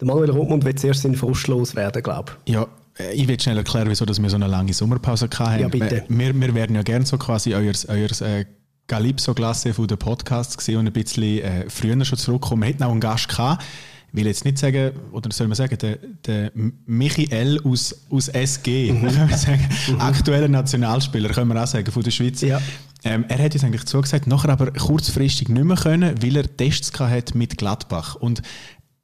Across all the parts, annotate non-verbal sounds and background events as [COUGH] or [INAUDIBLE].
Der Manuel Rothmund wird zuerst in Frust loswerden, glaube ich. Ja, äh, ich will schnell erklären, wieso dass wir so eine lange Sommerpause hatten. Ja, bitte. Wir, wir werden ja gerne so quasi euer, euer äh, Calypso-Klasse von den Podcasts gesehen und ein bisschen äh, früher schon zurückkommen. Wir hatten auch einen Gast gehabt. Ich will jetzt nicht sagen, oder soll man sagen, der, der Michael aus, aus SG, mhm. [LAUGHS] sagen, mhm. aktueller Nationalspieler, können wir auch sagen, von der Schweiz. Ja. Ähm, er hat uns eigentlich zugesagt, nachher aber kurzfristig nicht mehr können, weil er Tests hat mit Gladbach. Und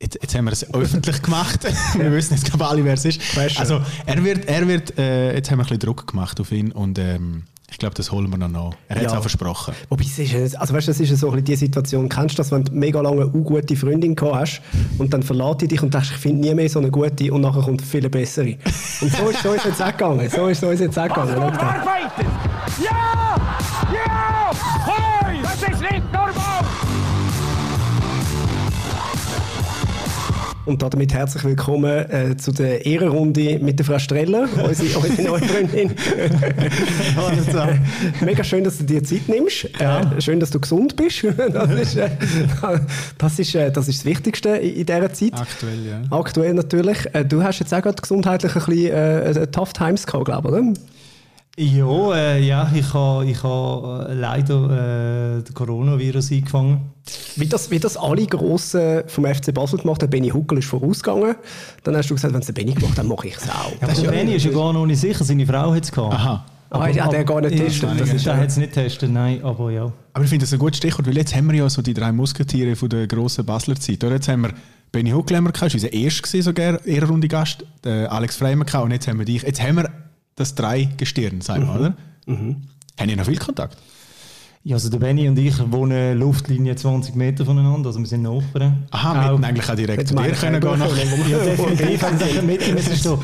Jetzt, jetzt, haben wir es öffentlich gemacht. [LAUGHS] wir wissen jetzt glaube alle, wer es ist. Also er wird, er wird äh, jetzt haben wir ein bisschen Druck gemacht auf ihn und ähm, ich glaube, das holen wir noch nach. Er hat es auch versprochen. Wobei, es ist, also weißt, das ist so ein die Situation, kennst du das, wenn du mega lange eine gute Freundin gehabt hast und dann verlässt die dich und denkst, ich finde nie mehr so eine gute und nachher kommt viel bessere. Und so ist es uns jetzt auch gegangen. So ist es uns jetzt auch gegangen. Ja! Ja! Und damit herzlich willkommen äh, zu der Ehrenrunde mit der Frau Streller, unsere, unsere neue Freundin. Mega schön, dass du dir Zeit nimmst. Äh, schön, dass du gesund bist. [LAUGHS] Das ist, äh, das, ist, äh, das, ist das Wichtigste in, in dieser Zeit. Aktuell, ja. Aktuell natürlich. Äh, du hast jetzt auch gerade gesundheitlich ein bisschen äh, tough times gehabt, glaube ich, oder? Ja, äh, ja ich habe ich ha leider äh, den Coronavirus eingefangen. Wie das, wie das alle Grossen vom FC Basel gemacht haben, Benny Huckel ist vorausgegangen. Dann hast du gesagt, wenn es der Benny gemacht hat, dann mache ich es auch. Ja, aber Benny ist ja gar noch nicht sicher, seine Frau hat es gehabt. Aha. Aber, ah, ja, der gar nicht testet. Das ist, der hat es nicht getestet, nein, aber ja. Aber ich finde das ein gutes Stichwort, weil jetzt haben wir ja so die drei Musketiere von der grossen Basler Zeit. Oder? Jetzt haben wir Benny Huckel, haben wir gehabt, unser erster sogar, Ehrenrunde Gast, Alex Freimer und jetzt haben wir dich. Jetzt haben wir das Dreigestirn, sagen wir, mhm. oder? Mhm. Haben ihr noch viel Kontakt? Ja, also der Benny und ich wohnen Luftlinie 20 Meter voneinander, also wir sind Nachbarn. Aha, wir hätten eigentlich auch direkt zu dir können gehen nach. [LAUGHS] Ja, definitiv, haben sicher mit müssen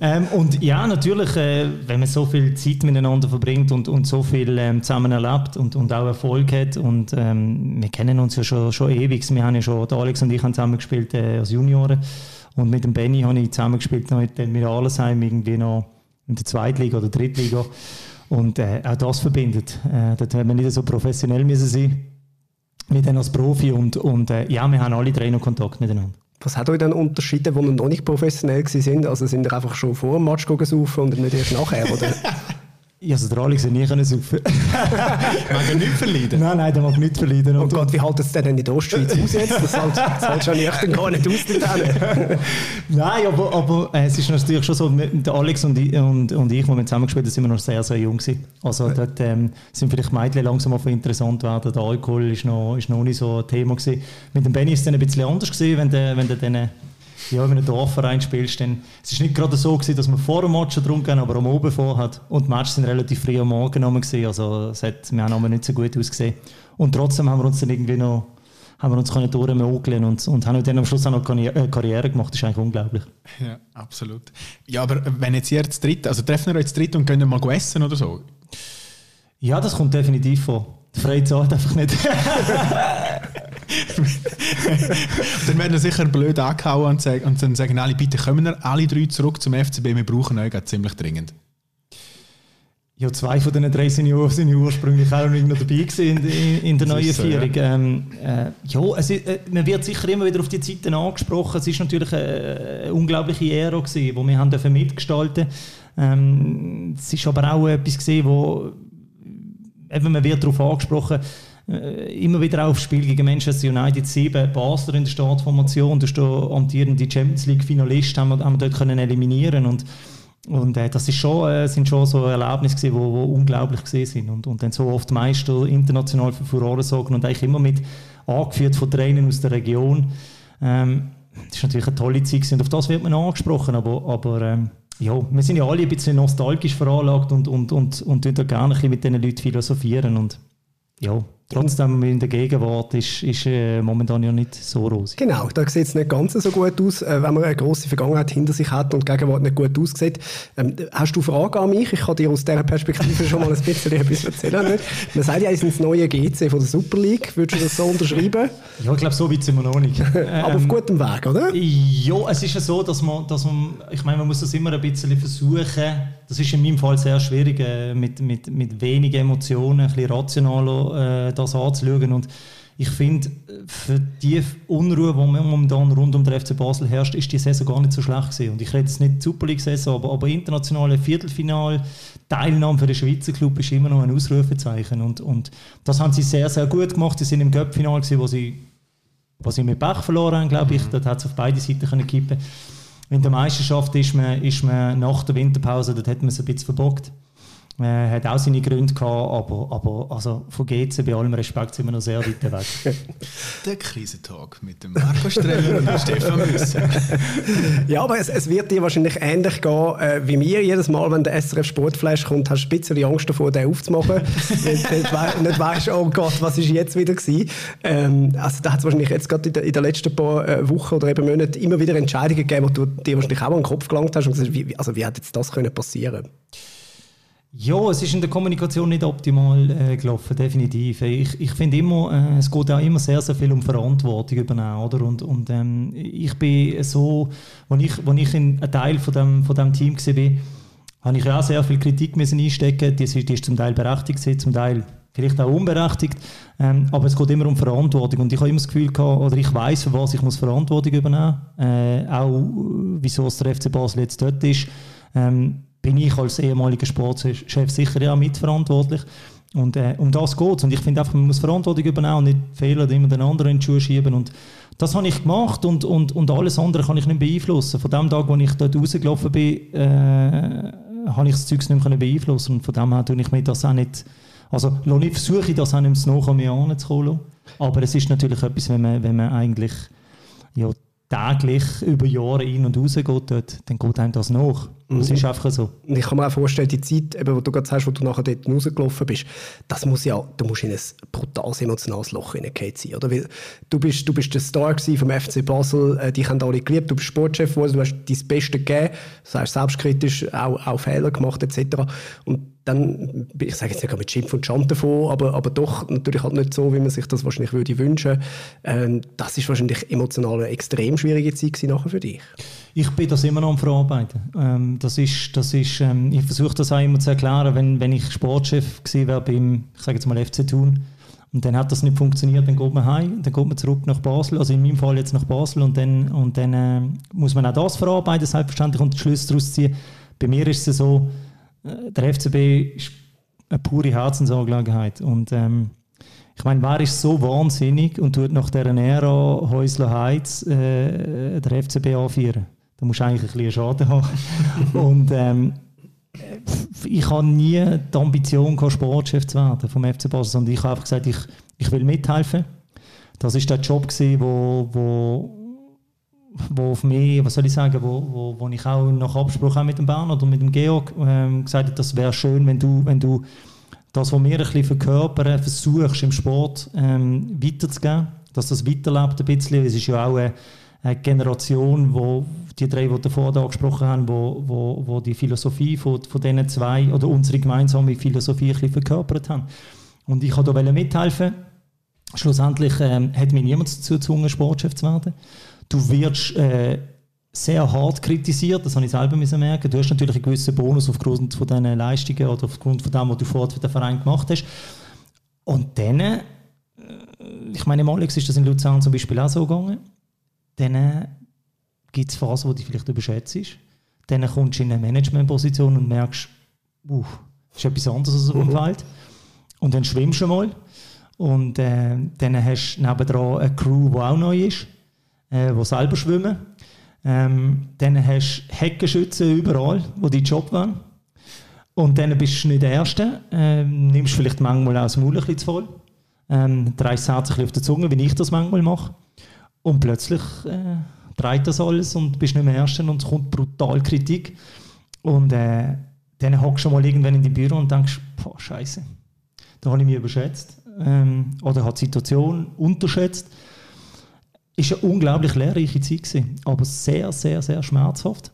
ähm, Und ja, natürlich, äh, wenn man so viel Zeit miteinander verbringt und, und so viel ähm, zusammen erlebt und, und auch Erfolg hat und ähm, wir kennen uns ja schon, schon ewig, wir haben ja schon, Alex und ich haben zusammen gespielt äh, als Junioren und mit dem Benny habe ich zusammen gespielt mit, mit Allesheim irgendwie noch in der Zweitliga oder Drittliga. Und äh, auch das verbindet. Äh, dort haben wir nicht so professionell müssen sein mit denen als Profi und, und äh, ja, wir haben alle drei noch Kontakt miteinander. Was hat euch dann unterschieden, wo ihr noch nicht professionell sind? Also sind ihr einfach schon vor dem Match gegangen und nicht erst nachher? Oder? [LAUGHS] Ja, also der Alex nie können saufen. [LAUGHS] mag nicht verleiden? Nein, nein, der mag nicht verleiden. Und, Gott, wie hält es denn in der Ostschweiz aus jetzt? Das [LAUGHS] hält, das hält schon nicht, gar nicht aus Nein, aber, aber äh, es ist natürlich schon so, der Alex und ich, und, und ich, wo wir zusammengespielt haben, sind wir noch sehr, sehr jung gewesen. Also dort ähm, sind vielleicht Mädchen langsam auf interessant geworden. Der Alkohol ist noch, ist noch nicht so ein Thema gewesen. Mit dem Benny ist es dann ein bisschen anders gewesen, wenn der, wenn der dann ja, wenn du einen Dorfverein spielst, dann es ist nicht gerade so gewesen, dass man vor dem Match drum gehen, aber am Oben vor hat. Und die Matches sind relativ früh am Morgen genommen gewesen, also es hat, wir haben aber nicht so gut ausgesehen. Und trotzdem haben wir uns dann irgendwie noch haben wir uns können durchmogeln und, und haben dann am Schluss auch noch äh, Karriere gemacht. Das ist eigentlich unglaublich. Ja, absolut. Ja, aber wenn jetzt ihr jetzt dritt, also treffen wir euch jetzt dritt und können mal essen oder so? Ja, das kommt definitiv vor. Die Freie zahlt einfach nicht. [LAUGHS] [LAUGHS] dann werden sicher blöd angehauen und, sagen, und dann sagen alle, bitte kommen wir alle drei zurück zum FCB, wir brauchen euch ziemlich dringend. Ja, zwei von diesen drei Senioren sind ursprünglich auch noch dabei gewesen in, in, in der neuen so, Führung. Ja, ähm, äh, ja es ist, äh, man wird sicher immer wieder auf die Zeiten angesprochen. Es ist natürlich eine, eine unglaubliche Ära gewesen, die wir haben mitgestalten ähm, Es ist aber auch etwas gewesen, wo eben, man wird darauf angesprochen, immer wieder aufs Spiel gegen Manchester United. 7, Basler in der Startformation, der amtierende Champions League Finalist, haben wir, haben wir dort können eliminieren. Und und äh, das ist schon, äh, sind schon so Erlebnisse gewesen, wo, wo unglaublich gesehen sind. Und, und dann so oft Meister international für Furore sorgen und eigentlich immer mit angeführt von Trainern aus der Region. Ähm, das ist natürlich eine tolle Zeit und auf das wird man angesprochen, aber, aber ähm, ja, wir sind ja alle ein bisschen nostalgisch veranlagt und, und, und, und, und gerne ein bisschen mit diesen Leuten philosophieren. Und ja, Trotzdem in der Gegenwart ist, ist äh, momentan ja nicht so rosig. Genau, da sieht es nicht ganz so gut aus, äh, wenn man eine grosse Vergangenheit hinter sich hat und die Gegenwart nicht gut aussieht. Ähm, hast du Fragen an mich? Ich kann dir aus dieser Perspektive schon mal ein bisschen [LAUGHS] etwas erzählen. Nicht? Man sagt ja, es ist das neue GC von der Super League. Würdest du das so unterschreiben? Ja, ich glaube, so weit sind wir noch nicht. [LAUGHS] Aber auf ähm, gutem Weg, oder? Ja, es ist ja so, dass man, dass man, ich meine, man muss das immer ein bisschen versuchen. Das ist in meinem Fall sehr schwierig, äh, mit, mit, mit wenigen Emotionen, ein bisschen rationaler äh, das anzuschauen. Und ich finde, für die Unruhe, die momentan rund um den FC Basel herrscht, ist die Saison gar nicht so schlecht gewesen. Und ich rede jetzt nicht Super League-Saison, aber, aber internationale Viertelfinal, Teilnahme für den Schweizer Club ist immer noch ein Ausrufezeichen. Und, und das haben sie sehr, sehr gut gemacht. Sie sind im Cup-Final, wo sie, wo sie mit Pech verloren haben, glaube ich. Mhm. Dort hat es auf beide Seiten können kippen In der Meisterschaft ist man, ist man nach der Winterpause, dort hat man es ein bisschen verbockt. Äh, hat auch seine Gründe gehabt, aber, aber also von GC bei allem Respekt sind wir noch sehr weit weg. [LAUGHS] Der Krisentalk mit dem Marco Streller und Stefan Müsse. [LAUGHS] ja, aber es, es, wird dir wahrscheinlich ähnlich gehen äh, wie mir. Jedes Mal, wenn der SRF Sportflash kommt, hast du ein bisschen Angst davor, den aufzumachen. [LAUGHS] nicht, nicht, nicht weißt, oh Gott, was ist jetzt wieder gewesen. Ähm, also da hat es wahrscheinlich jetzt gerade in, in den letzten paar äh, Wochen oder eben Monaten immer wieder Entscheidungen gegeben, wo du dir wahrscheinlich auch an den Kopf gelangt hast und gesagt, wie, also wie hat jetzt das können passieren ja, es ist in der Kommunikation nicht optimal äh, gelaufen, definitiv. Ich, ich finde immer, äh, es geht auch immer sehr, sehr viel um Verantwortung übernehmen, oder? Und, und ähm, ich bin so, als ich, als ich in ein Teil von dem, von dem Team war, habe ich auch sehr viel Kritik müssen einstecken. Die, die ist zum Teil berechtigt, zum Teil vielleicht auch unberechtigt. Ähm, aber es geht immer um Verantwortung und ich habe immer das Gefühl gehabt, oder ich weiß, für was ich muss Verantwortung übernehmen, muss. äh, auch wieso es der FC Basel jetzt dort ist. Ähm, bin ich als ehemaliger Sportchef sicher ja mitverantwortlich. Und äh, um das geht. Und ich finde einfach, man muss Verantwortung übernehmen und nicht Fehler immer den anderen in die Schuhe schieben. Und das habe ich gemacht und, und, und alles andere kann ich nicht beeinflussen. Von dem Tag, wo ich dort rausgelaufen bin, äh, habe ich das Zeug nicht mehr beeinflussen. Und von dem her tue ich mir das auch nicht, also ich versuche ich das auch nicht mehr an mir anzukommen. Aber es ist natürlich etwas, wenn man, wenn man eigentlich ja, täglich über Jahre in- und raus geht, dort, dann geht einem das nach. Das ist einfach so. Ich kann mir auch vorstellen, die Zeit, eben, wo du gerade sagst, wo du nachher dort rausgelaufen bist, das muss ja, du musst in ein brutales emotionales Loch hineingehen sein, oder? Weil du bist, du bist der Star vom FC Basel, äh, dich haben alle geliebt, du bist Sportchef geworden, du hast dein Bestes gegeben, das heißt selbstkritisch auch, auch Fehler gemacht etc. Und dann, ich sage jetzt nicht mit Schimpf und Schand davon, aber, aber doch natürlich halt nicht so, wie man sich das wahrscheinlich würde wünschen. Ähm, das ist wahrscheinlich emotional eine extrem schwierige Zeit nachher für dich. Ich bin das immer noch am Verarbeiten. Ähm, das ist, das ist, ähm, ich versuche das auch immer zu erklären, wenn, wenn ich Sportchef gewesen wäre beim, ich sage jetzt mal FC Thun, und dann hat das nicht funktioniert, dann geht man heim, dann geht man zurück nach Basel, also in meinem Fall jetzt nach Basel und dann, und dann äh, muss man auch das verarbeiten, selbstverständlich, und die Schlüsse daraus ziehen. Bei mir ist es so, der FCB ist eine pure Herzensangelegenheit und ähm, ich meine, wer ist so wahnsinnig und tut nach dieser Ära Häusler Heiz äh, der FCB anführen? Da musst du eigentlich ein bisschen Schaden haben. [LAUGHS] und ähm, ich habe nie die Ambition, gehabt, Sportchef zu werden vom FC Basel, sondern ich habe einfach gesagt, ich, ich will mithelfen. Das ist der Job gewesen, wo, wo, wo auf mich, was soll ich sagen, wo, wo, wo ich auch nach Abspruch mit dem Bernhard und mit dem Georg ähm, gesagt habe, das wäre schön, wenn du, wenn du das, was wir ein bisschen verkörpern, versuchst im Sport ähm, weiterzugeben, dass das weiterlebt ein bisschen. Es ist ja auch eine, eine Generation, wo die drei, die davor da angesprochen haben, wo, wo, wo die Philosophie von, von diesen zwei oder unsere gemeinsame Philosophie ein bisschen verkörpert haben. Und ich wollte da mithelfen. Schlussendlich ähm, hat mich niemand dazu gezwungen, Sportchef zu werden. Du wirst äh, sehr hart kritisiert, das habe ich selber müssen merken. Du hast natürlich einen gewissen Bonus aufgrund von deinen Leistungen oder aufgrund von dem, was du vorher für den Verein gemacht hast. Und dann, äh, ich meine, im Alex ist das in Luzern zum Beispiel auch so gegangen, dann gibt es Phasen, wo du vielleicht überschätzt. Dann kommst du in eine Managementposition und merkst, uh, das ist etwas anderes als auf dem mhm. Feld. Und dann schwimmst du mal. Und äh, dann hast du nebendran eine Crew, die auch neu ist, äh, die selber schwimmen. Ähm, dann hast du Heckenschützen überall, wo die Job wollen. Und dann bist du nicht der Erste. Ähm, nimmst vielleicht manchmal auch das Maul ein bisschen zu voll. Ähm, dreist Herz auf der Zunge, wie ich das manchmal mache. Und plötzlich äh, dreht das alles und bist nicht mehr Erster und es kommt brutal Kritik. Und äh, dann hockst du mal irgendwann in die Büro und denkst, boah, Scheiße, da habe ich mich überschätzt. Ähm, oder hat die Situation unterschätzt. Ist eine unglaublich lehrreiche Zeit gewesen, aber sehr, sehr, sehr schmerzhaft.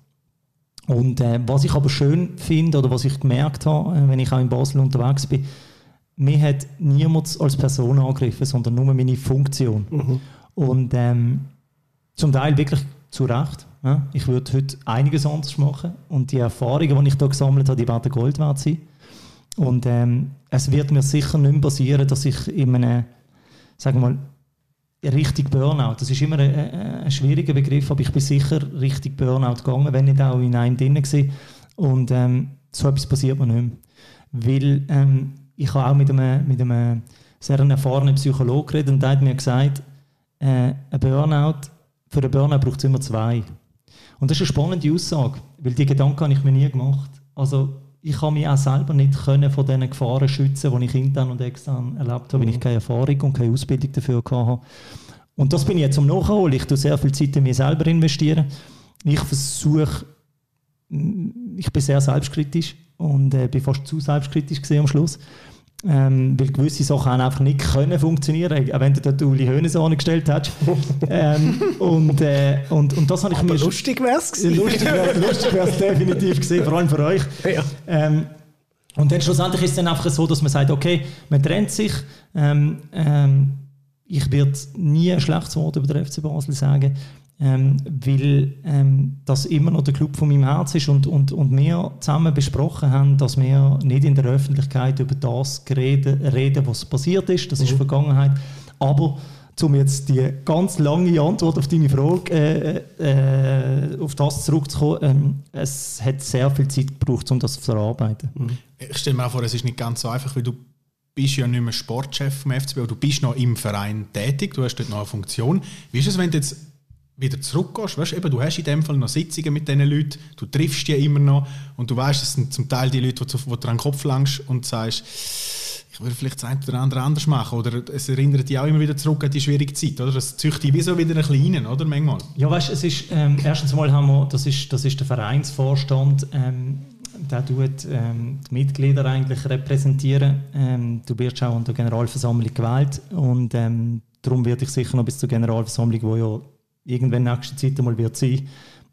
Und äh, was ich aber schön finde oder was ich gemerkt habe, äh, wenn ich auch in Basel unterwegs bin, mir hat niemand als Person angegriffen, sondern nur meine Funktion. Mhm. Und ähm, zum Teil wirklich zu Recht. Ja. Ich würde heute einiges anders machen und die Erfahrungen, die ich hier gesammelt habe, die werden Gold wert sein. Und ähm, es wird mir sicher nicht mehr passieren, dass ich in einem sagen wir mal, richtig Burnout. Das ist immer ein, ein, schwieriger Begriff, aber ich bin sicher richtig Burnout gegangen, wenn nicht auch in einem drin war. Und ähm, so etwas passiert mir nicht mehr. Weil ähm, ich habe auch mit einem, mit einem sehr erfahrenen Psychologen geredet und der hat mir gesagt, äh, ein Burnout, für einen Burnout braucht es immer zwei. Und das ist eine spannende Aussage, weil die Gedanken habe ich mir nie gemacht. Also ich kann mich auch selber nicht können von diesen Gefahren schützen, die ich intern und extern erlebt habe, mhm. weil ich keine Erfahrung und keine Ausbildung dafür hatte. Und das bin ich jetzt am Nachholen. Ich tue sehr viel Zeit in mich selber investieren. Ich versuche, ich bin sehr selbstkritisch und äh, bin fast zu selbstkritisch am Schluss. Ähm, weil gewisse Sachen einfach nicht können funktionieren, auch wenn du dort Uli Hoeneß angestellt hast. [LAUGHS] ähm, und, äh, und, und das habe ich Aber mir... lustig wäre es Lustig wäre es definitiv gesehen, vor allem für euch. Ja. Ähm, und dann schlussendlich ist es dann einfach so, dass man sagt, okay, man trennt sich. Ähm, ähm, ich werde nie ein schlechtes Wort über den FC Basel sagen ähm, weil ähm, das immer noch der Club von meinem Herz ist und, und, und wir zusammen besprochen haben, dass wir nicht in der Öffentlichkeit über das reden, reden was passiert ist, das mhm. ist Vergangenheit, aber um jetzt die ganz lange Antwort auf deine Frage äh, äh, auf das zurückzukommen, ähm, es hat sehr viel Zeit gebraucht, um das zu verarbeiten. Mhm. Ich stelle mir auch vor, es ist nicht ganz so einfach, weil du bist ja nicht mehr Sportchef vom FCB, du bist noch im Verein tätig, du hast dort noch eine Funktion. Wie ist es, wenn du jetzt wieder zurückgehst. Weißt, eben, du hast in dem Fall noch Sitzungen mit diesen Leuten, du triffst die immer noch und du weißt, es sind zum Teil die Leute, wo du, an den Kopf langst und sagst, ich würde vielleicht das eine oder andere anders machen. Oder es erinnert dich auch immer wieder zurück an die schwierige Zeit. Oder? Das züchtet dich wie so wieder ein bisschen rein, oder? Manchmal. Ja, weißt es ist, ähm, erstens mal haben wir, das ist, das ist der Vereinsvorstand, ähm, der tut ähm, die Mitglieder eigentlich repräsentieren. Ähm, du wirst auch an der Generalversammlung gewählt und ähm, darum werde ich sicher noch bis zur Generalversammlung, wo ja irgendwann nächste Zeit einmal wird sie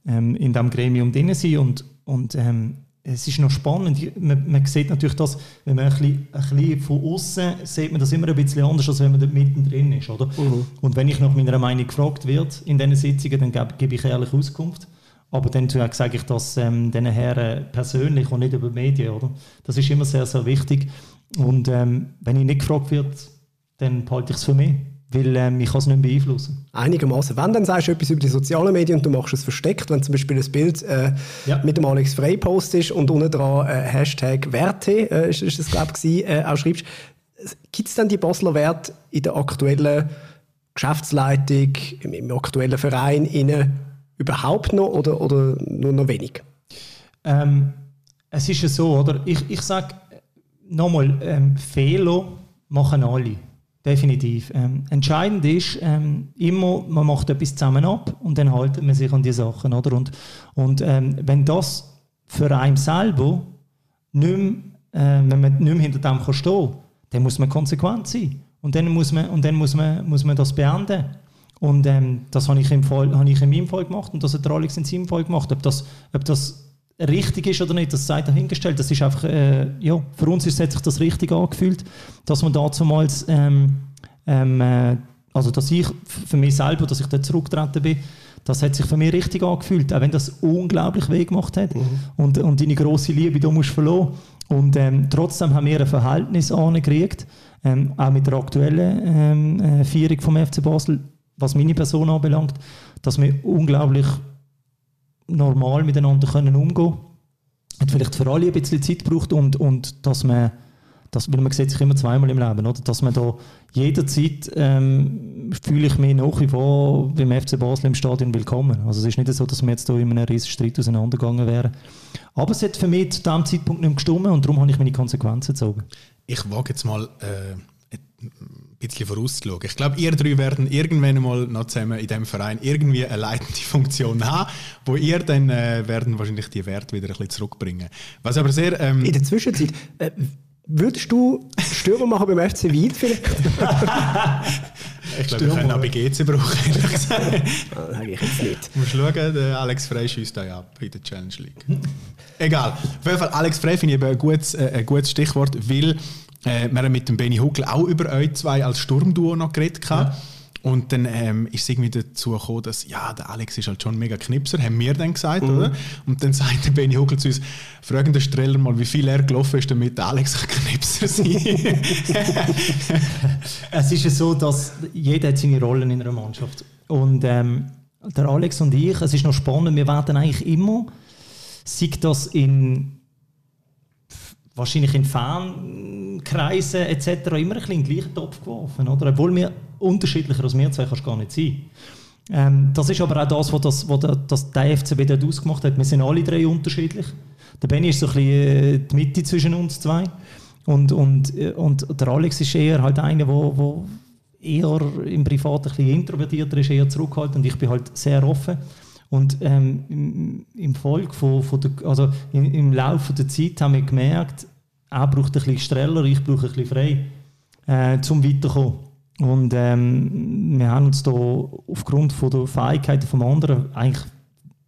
ähm, in diesem Gremium drin sein und, und ähm, es ist noch spannend, man, man sieht natürlich das, wenn man ein bisschen, ein bisschen von außen sieht man das immer ein bisschen anders, als wenn man da mittendrin ist, oder? Mhm. Und wenn ich nach meiner Meinung gefragt werde in diesen Sitzungen, dann gebe, gebe ich ehrlich Auskunft. Aber dann sage ich das ähm, den Herren persönlich und nicht über Medien, oder? Das ist immer sehr, sehr wichtig. Und ähm, wenn ich nicht gefragt werde, dann behalte ich es für mich weil ähm, ich kann es nicht beeinflussen. Einigermaßen. Wenn dann sagst du etwas über die sozialen Medien und du machst es versteckt, wenn zum Beispiel ein Bild äh, ja. mit dem Alex Frey postest und unten dran äh, Hashtag Werte, äh, ist, ist das glaube ich, äh, auch schreibst, gibt es dann die Basler Werte in der aktuellen Geschäftsleitung, im, im aktuellen Verein innen überhaupt noch oder, oder nur noch wenig? Ähm, es ist ja so, oder? Ich, ich sage nochmal, ähm, Fehler machen alle. Definitiv. Ähm, entscheidend ist ähm, immer, man macht etwas zusammen ab und dann haltet man sich an die Sachen. Oder? Und, und ähm, wenn das für einen selber nicht mehr, äh, wenn man nicht mehr hinter dem kann stehen dann muss man konsequent sein. Und dann muss man, und dann muss man, muss man das beenden. Und ähm, das habe ich, im ich in meinem Fall gemacht und das hat der in seinem Fall gemacht. Ob das, ob das richtig ist oder nicht, das sei dahingestellt. Das ist einfach, äh, ja, für uns ist, hat sich das richtig angefühlt, dass man damals, ähm, ähm, äh, also dass ich für mich selber, dass ich da zurückgetreten bin, das hat sich für mich richtig angefühlt, auch wenn das unglaublich weh gemacht hat mhm. und, und deine große Liebe da musst verloren. Und ähm, trotzdem haben wir ein Verhältnis angekriegt, ähm, auch mit der aktuellen ähm, äh, Führung vom FC Basel, was meine Person anbelangt, dass wir unglaublich normal miteinander können umgehen Hat vielleicht für alle ein bisschen Zeit gebraucht und, und dass man, das, weil man sieht sich immer zweimal im Leben, oder? dass man da jederzeit ähm, fühle ich mich nach wie vor beim FC Basel im Stadion willkommen. Also es ist nicht so, dass wir jetzt da in einem riesen Streit auseinandergegangen wären. Aber es hat für mich zu diesem Zeitpunkt nicht gestimmt und darum habe ich meine Konsequenzen gezogen. Ich wage jetzt mal äh, bisschen vorauszuschauen. Ich glaube, ihr drei werden irgendwann mal noch zusammen in diesem Verein irgendwie eine leitende [LAUGHS] Funktion haben, wo ihr dann äh, werden wahrscheinlich die Werte wieder ein bisschen zurückbringen. Was aber sehr... Ähm in der Zwischenzeit... Äh, Würdest du Stürmer machen beim FC Wiel vielleicht? [LAUGHS] ich glaube, wir können auch bei GC brauchen, ehrlich gesagt. [LAUGHS] Das sage ich jetzt nicht. Du musst schauen, der Alex Frey schießt da ab in der Challenge League. Egal. Auf jeden Fall, Alex Frey finde ich ein gutes, äh, ein gutes Stichwort, weil äh, wir haben mit dem Benny Huckel auch über euch zwei als Sturmduo noch geredet. Ja. Und dann ähm, ist es irgendwie dazu gekommen, dass ja, der Alex ist halt schon ein mega Knipser, haben wir dann gesagt, Mhm. oder? Und dann [LAUGHS] sagt der Benny Huckel zu uns, fragen den Streller mal, wie viel er gelaufen ist, damit der Alex ein Knipser sein [LAUGHS] [LAUGHS] Es ist ja so, dass jeder hat seine Rollen in einer Mannschaft. Und ähm, der Alex und ich, es ist noch spannend, wir werden eigentlich immer, sei das in wahrscheinlich in Fankreisen etc. immer ein bisschen in den gleichen Topf geworfen. Oder? Obwohl wir unterschiedlicher als wir zwei kannst gar nicht sein. Ähm, das ist aber auch das, was das, was der, das der FCB dort ausgemacht hat. Wir sind alle drei unterschiedlich. Der Benny ist so ein bisschen äh, die Mitte zwischen uns zwei. Und, und, äh, und der Alex ist eher halt einer, wo, wo eher im Privat ein bisschen introvertierter ist, eher zurückhaltend. Und ich bin halt sehr offen. Und ähm, im, im von, von der, also im, im Laufe der Zeit haben wir gemerkt, er braucht ein bisschen streller, ich brauche ein bisschen frei, äh, zum weiterkommen. Und ähm, wir haben uns da aufgrund von der Fähigkeiten vom anderen eigentlich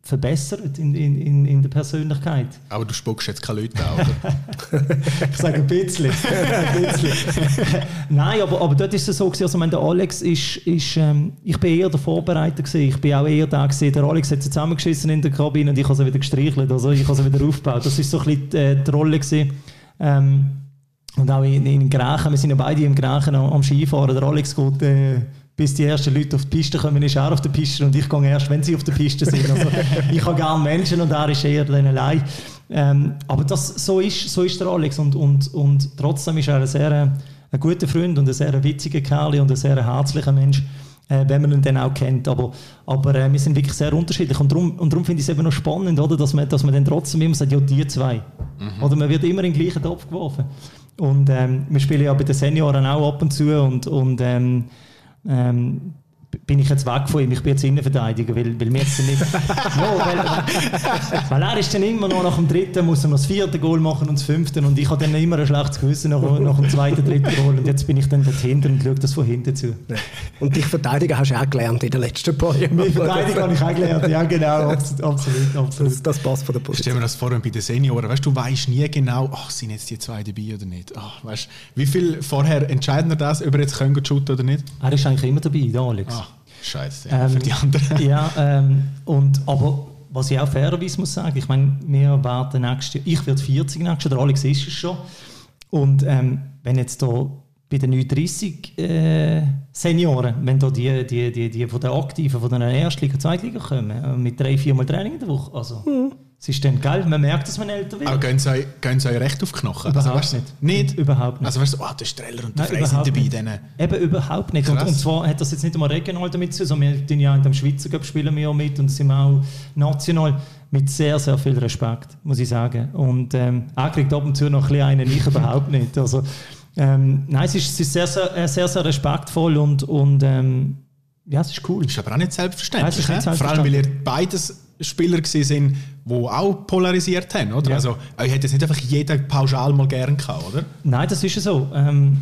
verbessert in, in, in, in der Persönlichkeit. Aber du spuckst jetzt keine Leute an, oder? [LAUGHS] Ich sage ein bisschen. [LAUGHS] ein bisschen. Nein, aber, aber dort ist es so gewesen, also ich meine, der Alex ist, ist ähm, ich bin eher der Vorbereiter gewesen. Ich bin auch eher da gewesen. Der Alex hat sie zusammengeschissen in der Kabine und ich habe sie wieder gestreichelt, also ich habe sie wieder aufgebaut. Das ist so ein bisschen die, äh, die Rolle gewesen. Ähm, und auch in, in Grächen, wir sind ja beide im Grächen am, am Skifahren. Der Alex geht, äh, bis die ersten Leute auf die Piste kommen, ist er auf der Piste und ich gehe erst, wenn sie auf der Piste sind. Also, [LAUGHS] ich habe gerne Menschen und er ist eher dann allein. Ähm, aber das, so, ist, so ist der Alex und, und, und trotzdem ist er ein sehr äh, ein guter Freund und ein sehr witziger Kerl und ein sehr herzlicher Mensch, äh, wenn man ihn dann auch kennt. Aber, aber äh, wir sind wirklich sehr unterschiedlich und darum, und darum finde ich es eben noch spannend, oder, dass, man, dass man dann trotzdem immer sagt, ja, die zwei. Oder man wird immer in den gleichen Topf geworfen. Und ähm, wir spielen ja bei den Senioren auch ab und zu und, und ähm, ähm, bin ich jetzt weg von ihm, ich bin jetzt Innenverteidiger, weil, weil wir jetzt nicht... [LAUGHS] ja, weil, weil er ist dann immer noch nach dem dritten, muss er noch das vierte Goal machen und das fünfte und ich habe dann immer ein schlechtes Gewissen nach, nach dem zweiten, dritten Goal und jetzt bin ich dann dort hinten und schaue das von hinten zu. Und dich verteidigen hast du auch gelernt in den letzten paar Jahren. Mit Verteidigung habe ich auch gelernt, ja genau, absolut, absolut. Das, das passt von der Stell Position. mir das vor, bei den Senioren, weißt du, du weißt nie genau, ach, sind jetzt die zwei dabei oder nicht. Ach, weißt, wie viel vorher entscheiden wir das, ob wir jetzt können shooten oder nicht? Er ist eigentlich immer dabei, der Alex. Ah, scheiße, ja, Ähm, für die anderen. [LAUGHS] Ja, ähm, und, aber was ich auch fairerweise muss sagen, ich meine, wir werden nächstes Jahr, ich werde 40 nächstes Jahr, der Alex ist es schon. Und ähm, wenn jetzt da bei den 39 äh, Senioren, wenn da die, die, die, die von den Aktiven, von den Erstliga, Zweitliga kommen, äh, mit drei, viermal Training in der Woche, also, es ist dann geil, man merkt, dass man älter wird. Aber gehen sie, euch- gehen sie euch recht auf die Knochen? Überhaupt weißt du, nicht. Nicht? Überhaupt nicht. Also weißt du, oh, der Streller und der Frey sind dabei. nicht. Denen. Eben überhaupt nicht. Und, und zwar hat das jetzt nicht einmal regional damit zu tun, sondern wir ja in dem Schweizer Cup spielen wir ja mit und sind auch national mit sehr, sehr viel Respekt, muss ich sagen. Und ähm, er kriegt ab und zu noch ein bisschen einen, ich überhaupt nicht. Also, ähm, nein, es ist, es ist sehr, sehr, äh, sehr, sehr respektvoll und, und ähm, ja, es ist cool. ist aber auch nicht selbstverständlich. Nein, nicht hä? Vor allem, weil ihr selbstverständlich. beides Spieler sind, die auch polarisiert haben. Oder? Ja. Also, euch hätte jetzt nicht einfach jeder pauschal mal gern gehabt, oder? Nein, das ist ja so. Ähm,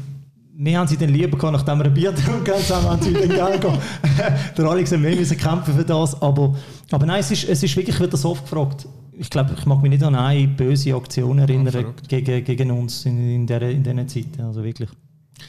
wir haben sie dann lieber gehabt, nachdem wir ein Bier [LAUGHS] getrunken haben, haben sie wieder gegangen. [LAUGHS] Der Alex hat mehr müssen kämpfen für das. Aber, aber nein, es ist, es ist wirklich wieder so oft gefragt. Ich glaube, ich mag mich nicht an eine böse Aktion erinnern verrückt. gegen, gegen uns in, in, der, in diesen Zeiten. Also wirklich.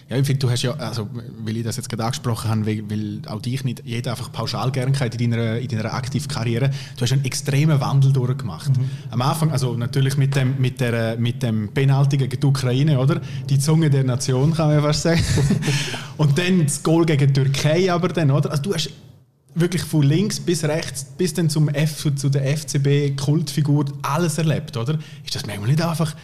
Ja, ich finde, du hast ja, also, weil ich das jetzt gerade angesprochen habe, weil, weil auch dich nicht jeder einfach pauschal gern hat in deiner, in deiner Aktivkarriere, du hast einen extremen Wandel durchgemacht. Am Anfang, also natürlich mit dem, mit der, mit dem Penalty gegen die Ukraine, oder? Die Zunge der Nation, kann man fast sagen. [LAUGHS] Und dann das Goal gegen die Türkei aber dann, oder? Also du hast wirklich von links bis rechts, bis dann zum F, zu der FCB-Kultfigur alles erlebt, oder? Ist das manchmal nicht einfach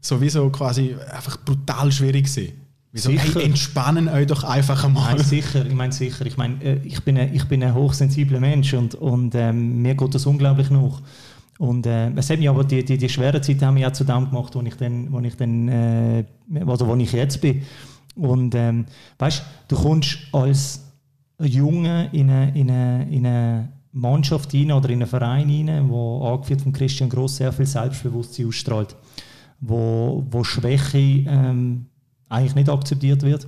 sowieso quasi einfach brutal schwierig gewesen? Wieso, hey, entspannen euch doch einfach einmal. Nein, sicher, ich meine sicher. Ich meine, äh, ich bin ein, ich bin ein hochsensibler Mensch und, und ähm, mir geht das unglaublich nach. Und äh, es hat mich aber die, die, die schweren Zeiten haben mich auch zu dem gemacht, wo ich dann, wo ich dann äh, also wo ich jetzt bin. Und ähm, weißt, du kommst als Junge in eine, in eine, in eine Mannschaft rein oder in einen Verein rein, wo angeführt von Christian Gross sehr viel Selbstbewusstsein ausstrahlt, wo, wo Schwäche ähm, eigentlich nicht akzeptiert wird.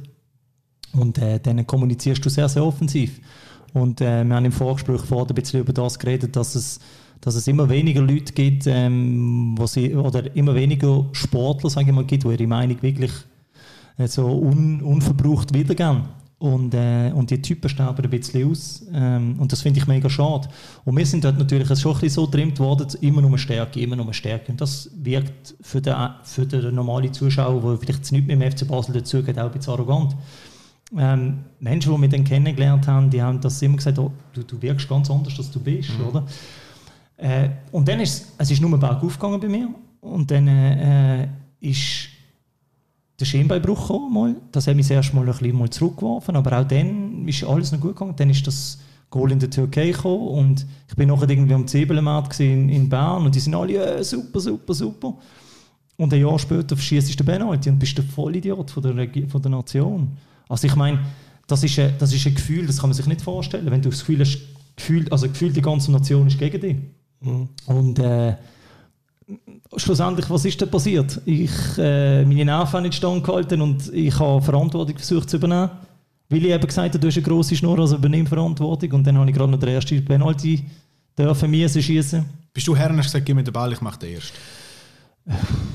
Und äh, dann kommunizierst du sehr, sehr offensiv. Und äh, wir haben im Vorgespräch vorher ein bisschen über das geredet, dass es, dass es immer weniger Leute gibt, ähm, wo sie, oder immer weniger Sportler, sage ich mal, gibt, die ihre Meinung wirklich äh, so un, unverbraucht wiedergeben. Und, äh, und die Typen sterben ein bisschen aus. Ähm, und das finde ich mega schade. Und wir sind dort natürlich schon ein bisschen so getrimmt worden, immer nur Stärke, immer nur Stärke. Und das wirkt für den, für den normalen Zuschauer, der vielleicht nicht mit dem FC Basel dazugeht, auch ein bisschen arrogant. Ähm, Menschen, die wir dann kennengelernt haben, die haben das immer gesagt, oh, du, du wirkst ganz anders, als du bist, mhm. oder? Äh, und dann ist es ist nur bergauf gegangen bei mir. Und dann äh, ist der Schienbeinbruch gekommen. Mal. Das hat mich erst mal ein bisschen mal zurückgeworfen, aber auch dann ist alles noch gut gegangen. Dann ist das Goal in der Türkei gekommen und ich bin nachher irgendwie am Zwiebelmarkt in, in Bern und die sind alle ja, super, super, super. Und ein Jahr später verschießt du den Penalty und bist der Vollidiot von der, von der Nation. Also ich meine, das ist, ein, das ist ein Gefühl, das kann man sich nicht vorstellen, wenn du das Gefühl hast, Gefühl, also Gefühl, die ganze Nation ist gegen dich. Mhm. Und äh, schlussendlich, was ist denn passiert? Ich, äh, meine Nerven nicht standgehalten und ich habe Verantwortung versucht zu übernehmen. Weil ich eben gesagt habe, du hast eine grosse Schnur, also übernimm Verantwortung. Und dann habe ich gerade noch den ersten Penalty dürfen müssen schießen. Bist du her und hast gesagt, gib mir den Ball, ich mache den erst?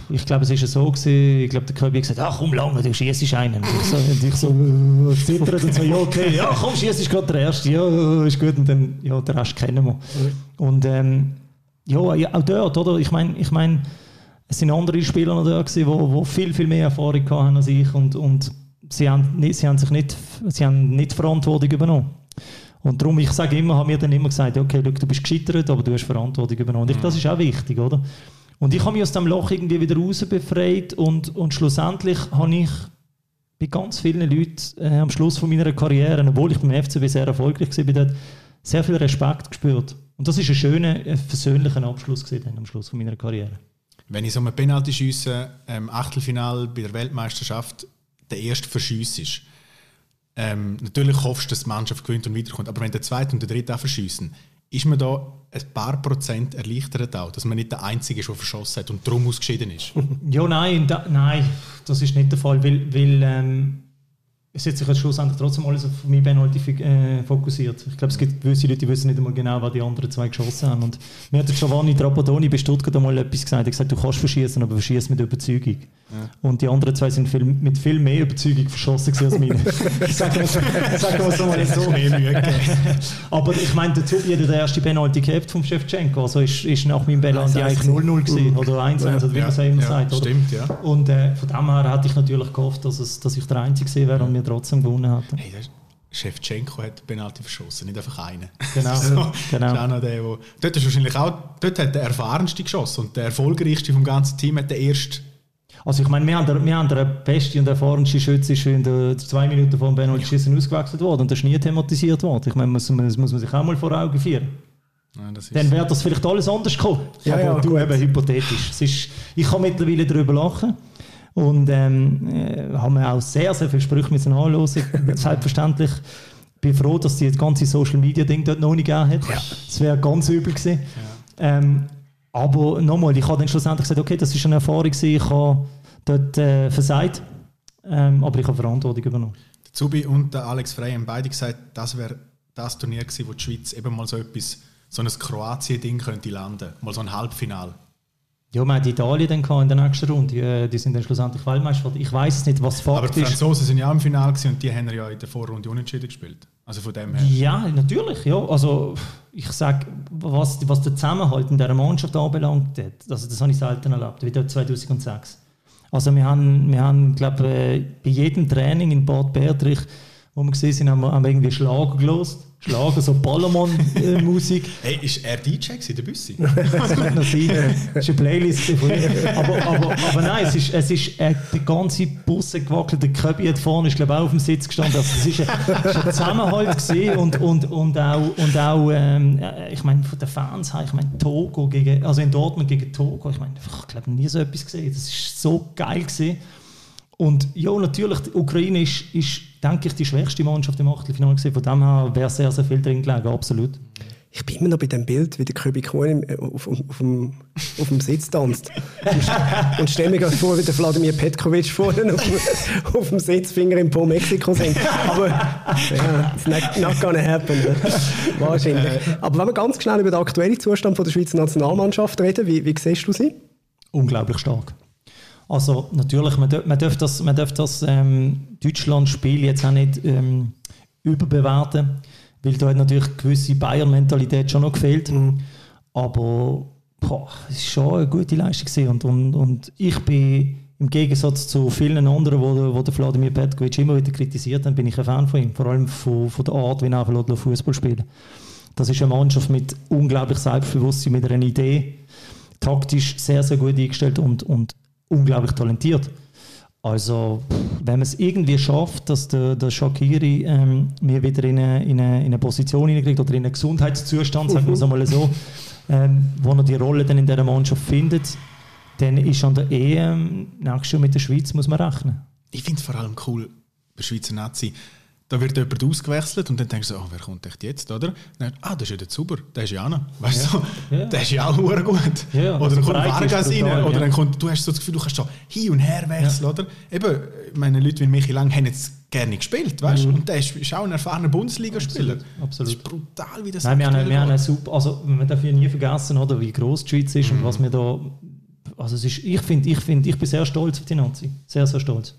Ich glaube, es war so, gewesen, ich glaube, der Köbi hat gesagt, ach komm lange, du schießt einen. Und ich so, und ich so äh, zittert und so, ja okay, ja komm, schießt gerade der Erste, ja ist gut. Und dann, ja, den Rest kennen wir. Und ähm, ja, ja, auch dort, oder? Ich meine, ich mein, es sind andere Spieler noch da die wo, viel, viel mehr Erfahrung hatten als ich und, und sie, haben nicht, sie haben sich nicht, sie haben nicht Verantwortung übernommen. Und darum, ich sage immer, haben mir dann immer gesagt, okay, look, du bist gescheitert, aber du hast Verantwortung übernommen. Und ich, das ist auch wichtig, oder? Und ich habe mich aus dem Loch irgendwie wieder raus befreit und, und schlussendlich habe ich bei ganz vielen Leuten äh, am Schluss von meiner Karriere, obwohl ich beim FCB sehr erfolgreich war, sehr viel Respekt gespürt. Und das ist ein schöner, ein versöhnlicher Abschluss gewesen, am Schluss von meiner Karriere. Wenn ich so einen Penalty schiesse, ähm, Achtelfinal bei der Weltmeisterschaft, der erste Verschiss ist, ähm, natürlich hoffst du, dass die Mannschaft gewinnt und weiterkommt, aber wenn der zweite und der dritte auch verschiessen, ist man da ein paar Prozent erleichtert auch, dass man nicht der Einzige ist, der verschossen hat und darum ausgeschieden ist? [LAUGHS] ja, nein, da, nein, das ist nicht der Fall, weil, weil ähm, es hat sich jetzt schlussendlich trotzdem alles auf mich äh, fokussiert. Ich glaube, es gibt gewisse Leute, die wissen nicht einmal genau, was die anderen zwei geschossen haben. Und mir hat Giovanni Trapattoni bei Stuttgart einmal etwas gesagt. Er hat gesagt, du kannst verschießen, aber verschieß mit Überzeugung. Ja. Und die anderen zwei sind viel, mit viel mehr Überzeugung verschossen als meine. [LAUGHS] sagen wir es mal so. [LAUGHS] aber ich meine, der Zubi hat den ersten Penalty gehabt vom Shevchenko. Also ist, ist nach meinem Penalty eigentlich 0-0 gewesen. Oder 1-1, ja, oder wie man es immer sagt. Oder? Stimmt, ja. Und äh, von dem her hatte ich natürlich gehofft, dass, es, dass ich der Einzige wäre und wir trotzdem gewonnen hätten. Hey, Shevchenko hat Penalty verschossen, nicht einfach einen. Genau. [LAUGHS] so, genau. Der, wo, dort ist wahrscheinlich auch, dort hat der erfahrenste geschossen und der erfolgreichste vom ganzen Team hat der erste. Also ich meine, wir haben, wir haben den besten und erfahrensten Schütze ist in der zwei Minuten dem Penalty Schießen ausgewechselt worden und das ist nie thematisiert worden. Ich meine, das muss, man sich auch mal vor Augen führen. Nein, Dann wäre das vielleicht alles anders gekommen. Ja, Aber ja, du eben hypothetisch. Es ist, ich kann mittlerweile darüber lachen. Und ähm, äh, haben wir auch sehr, sehr viele Sprüche müssen anhören. [LAUGHS] Selbstverständlich bin froh, dass die das ganze Social Media Ding dort noch nicht gegeben hat. Ja. Das wäre ganz übel gewesen. Ja. Ähm, aber nochmal, ich habe dann schlussendlich gesagt, okay, das ist eine Erfahrung. Ich habe dort äh, versagt, ähm, aber ich habe Verantwortung übernommen. Der Zubi und der Alex Frey haben beide gesagt, das wäre das Turnier gewesen, wo die Schweiz eben mal so etwas, so ein Kroatien-Ding könnte landen, mal so ein Halbfinale. Ja, wir hatten Italien dann in der nächsten Runde. Die, die sind dann schlussendlich Weltmeister. Ich weiß es nicht, was Fakt Aber die Franzosen sind ja auch im Finale und die haben ja in der Vorrunde unentschieden gespielt. Also von dem her. Ja, natürlich. Ja. Also ich sage, was, was der Zusammenhalt in dieser Mannschaft anbelangt, also das habe ich selten erlebt, wie dort 2006. Also wir haben, wir haben glaube äh, bei jedem Training in Bad Bertrich, wo wir gesehen sind, haben wir, irgendwie Schlager gelost Schlager, so Ballermann-Musik. [LAUGHS] hey, ist er DJ gewesen, der Büssi? [LAUGHS] das könnte noch sein. Das ist eine Playlist von ihm. Aber, aber, aber nein, es ist, es ist äh, der ganze Bus gewackelt. Der Köbi hat vorne, ist glaube auch auf dem Sitz gestanden. Also, es war ein, ein Zusammenhalt gewesen und, und, und auch, und auch ähm, äh, ich meine, von den Fans her, ich meine, Togo gegen, also in Dortmund gegen Togo, ich meine, ich glaube nie so etwas gesehen. Das ist so geil gewesen. Und ja, natürlich, die Ukraine ist, ist denke ich, die schwächste Mannschaft im Achtelfinale gewesen. Von dem her wäre sehr, sehr viel drin gelegen, absolut. Ich bin immer noch bei dem Bild, wie der Köbi Kohn auf, auf, auf, dem, auf dem Sitz tanzt. Und, [LAUGHS] und stelle mir gerade vor, wie der Vladimir Petkovic vorne auf, dem, auf dem Sitzfinger im Po Mexiko singt. Aber ja, it's not, not gonna happen. Wahrscheinlich. Aber wenn wir ganz schnell über den aktuellen Zustand von der Schweizer Nationalmannschaft reden, wie, wie siehst du sie? Unglaublich stark. Also natürlich, man darf, man darf das, man darf das ähm, Deutschland-Spiel jetzt auch nicht ähm, überbewerten, weil da hat natürlich gewisse Bayern-Mentalität schon noch gefehlt. Mhm. Aber es ist schon eine gute Leistung und, und, und ich bin im Gegensatz zu vielen anderen, wo, wo der Vladimir Petkovic immer wieder kritisiert hat, bin ich ein Fan von ihm. Vor allem von, von der Art, wie er Fußball spielen Das ist eine Mannschaft mit unglaublich Selbstbewusstsein, mit einer Idee. Taktisch sehr, sehr gut eingestellt und, und unglaublich talentiert. Also, wenn man es irgendwie schafft, dass der, der Shakiri ähm, mir wieder in eine, in, eine, in eine Position hinenkriegt oder in einen Gesundheitszustand, sagen wir es einmal so, [LAUGHS] ähm, wo er die Rolle dann in dieser Mannschaft findet, dann ist an der EM nächstes Jahr mit der Schweiz muss man rechnen. Ich finde es vor allem cool bei Schweizer Nazi. Da wird jemand ausgewechselt und dann denkst du, oh, wer kommt echt jetzt, oder? Dann, ah, das ist ja der Zuber, der ist ja auch. Weißt ja. du, ja. der ist ja auch gut. Ja, oder dann kommt Vargas rein, oder ja. dann kommt, du hast so das Gefühl, du kannst so hin und her wechseln, oder? Eben, meine Leute wie Michi Lang haben jetzt gerne gespielt, weißt? Mhm. Und der ist, ist auch ein erfahrener Bundesligaspieler. Absolut, absolut. Das ist brutal, wie das Nein, wir haben, wir haben super, also man darf ja nie vergessen, oder, wie groß die Schweiz ist mhm. und was wir da also es ist, ich finde, ich, find, ich bin sehr stolz auf die Nazi. Sehr, sehr stolz.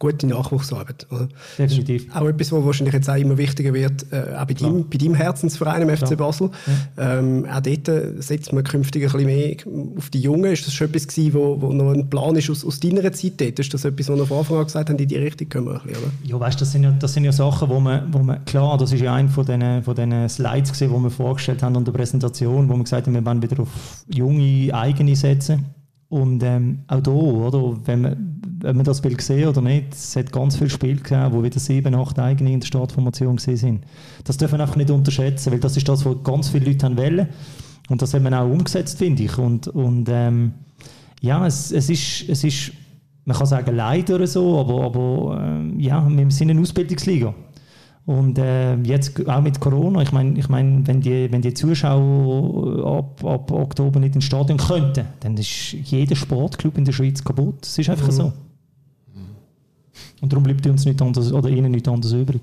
Gute Nachwuchsarbeit. Oder? Definitiv. Auch etwas, was wahrscheinlich jetzt auch immer wichtiger wird, äh, auch bei deinem, bei deinem Herzensverein im FC Basel. Ja. Ähm, auch dort setzt man künftig ein bisschen mehr auf die Jungen. Ist das schon etwas gewesen, wo, wo noch ein Plan ist aus, aus deiner Zeit dort? Ist das etwas, was wir von Anfang an gesagt haben, in die Richtung können wir ein bisschen, oder? Ja, weißt, das sind ja, das sind ja Sachen, wo man, wo man, klar, das ist ja ein von diesen, von diesen Slides gewesen, die wir vorgestellt haben an der Präsentation, wo wir gesagt haben, wir wollen wieder auf junge eigene setzen und ähm, auch hier, oder, wenn man, wenn man das will sehen oder nicht, es hat ganz viele Spiele gegeben, wo wieder sieben, acht eigene in der Startformation sind. Das darf man einfach nicht unterschätzen, weil das ist das, was ganz viele Leute haben wollen. Und das hat man auch umgesetzt, finde ich. Und, und ähm, ja, es, es, ist, es ist, man kann sagen, leider so, aber, aber ähm, ja, wir sind eine Ausbildungsliga. Und äh, jetzt auch mit Corona, ich meine, ich mein, wenn, die, wenn die Zuschauer ab, ab Oktober nicht ins Stadion könnten, dann ist jeder Sportclub in der Schweiz kaputt. Das ist einfach mhm. so. Und darum bleibt uns nicht anders, oder ihnen nicht anders übrig.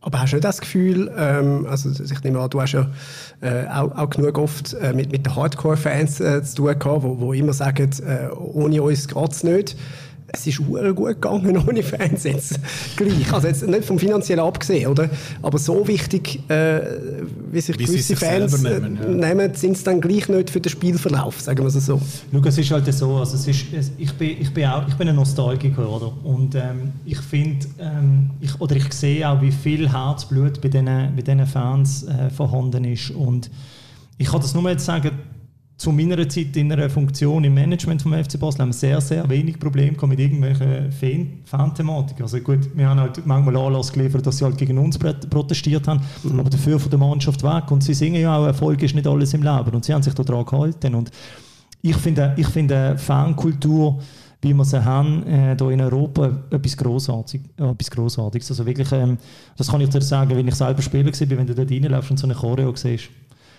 Aber hast du nicht das Gefühl, ähm, also ich nehme an, du hast ja äh, auch, auch, genug oft äh, mit, mit den Hardcore-Fans äh, zu tun gehabt, wo, wo immer sagen, äh, ohne uns geht es nicht es ist gut gegangen [LAUGHS] ohne Fans jetzt gleich. Also jetzt nicht vom finanziellen abgesehen, oder? Aber so wichtig, äh, wie sich wie gewisse Fans nehmen, ja. nehmen sind es dann gleich nicht für den Spielverlauf, sagen wir es so. Schau, es ist halt so, also es ist, ich, bin, ich, bin auch, ich bin ein Nostalgiker, oder? Und ähm, ich finde, ähm, ich, oder ich sehe auch, wie viel Herzblut bei diesen, bei Fans äh, vorhanden ist. Und ich kann das nur jetzt sagen, zu meiner Zeit in einer Funktion im Management vom FC Basel haben wir sehr, sehr wenig Probleme mit irgendwelchen Fan-Thematiken. Also gut, wir haben halt manchmal Anlass geliefert, dass sie halt gegen uns protestiert haben, mhm. aber dafür von der Mannschaft weg. Und sie singen ja auch, Erfolg ist nicht alles im Leben. Und sie haben sich daran gehalten. Und ich finde, ich finde Fankultur, wie wir sie haben, äh, hier in Europa, etwas Grossartig, äh, etwas Grossartiges. Also wirklich, ähm, das kann ich dir sagen, wenn ich selber Spieler war, wenn du dort reinläufst und so eine Choreo siehst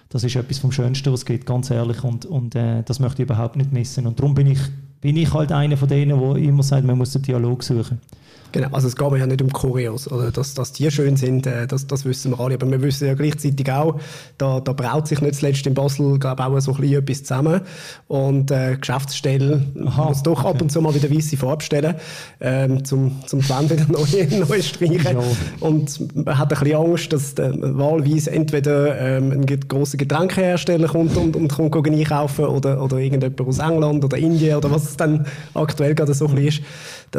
das ist etwas vom Schönsten, was geht, ganz ehrlich. Und, und äh, das möchte ich überhaupt nicht missen. Und darum bin ich, bin ich halt einer von denen, der immer sagt, man muss den Dialog suchen. Genau, also es geht mir ja nicht um Choreos, oder dass, dass die schön sind, äh, das, das wissen wir alle, aber wir wissen ja gleichzeitig auch, da, da braut sich nicht zuletzt in Basel, glaube auch so ein bisschen etwas zusammen und äh, Geschäftsstellen Aha, muss doch okay. ab und zu mal wieder weiße Farbe stellen, ähm, zum, zum die Wände wieder [LAUGHS] neu, neu streichen ja. und man hat ein bisschen Angst, dass äh, wahlweise entweder ähm, ein großer Getränkehersteller kommt und, und kommt einkaufen oder, oder irgendjemand aus England oder Indien oder was es dann aktuell gerade so ein bisschen ist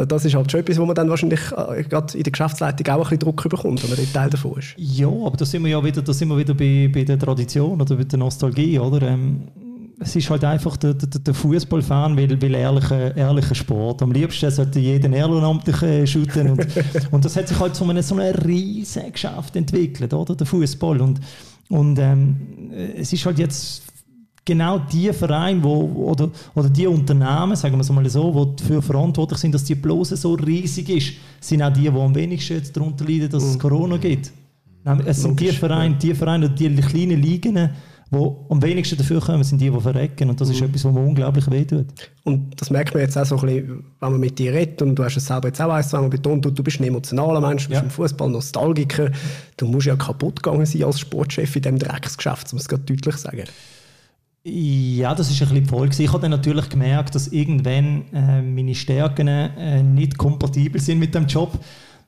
das ist halt schon etwas, wo man dann wahrscheinlich äh, gerade in der Geschäftsleitung auch ein bisschen Druck bekommt, wenn man ein Teil davon ist. Ja, aber da sind wir ja wieder, da sind wir wieder bei, bei der Tradition oder bei der Nostalgie, oder? Ähm, es ist halt einfach der, der, der Fußballfan will, will ehrlichen, ehrlichen Sport. Am liebsten sollte jeden Ehrenamtlichen shooten. Und, [LAUGHS] und das hat sich halt zu einem, so einem riesen Geschäft entwickelt, oder? Der Fußball. Und, und ähm, es ist halt jetzt genau die Vereine wo, oder, oder die Unternehmen, sagen wir es mal so, die dafür verantwortlich sind, dass die Blase so riesig ist, sind auch die, die am wenigsten jetzt darunter leiden, dass es mhm. Corona gibt. Es sind die Vereine, die Vereine, die kleinen Ligen, die am wenigsten dafür kommen, sind die, die verrecken. Und das ist mhm. etwas, was mir unglaublich wehtut. Und das merkt man jetzt auch so ein bisschen, wenn man mit dir redet, und du hast es selber jetzt auch eins zweimal betont, du, du bist ein emotionaler Mensch, du bist ja. im Fußball Nostalgiker, du musst ja kaputt gegangen sein als Sportchef in diesem Drecksgeschäft, um es gerade deutlich zu sagen. Ja, das ist ein bisschen voll. Ich habe dann natürlich gemerkt, dass irgendwann äh, meine Stärken äh, nicht kompatibel sind mit dem Job.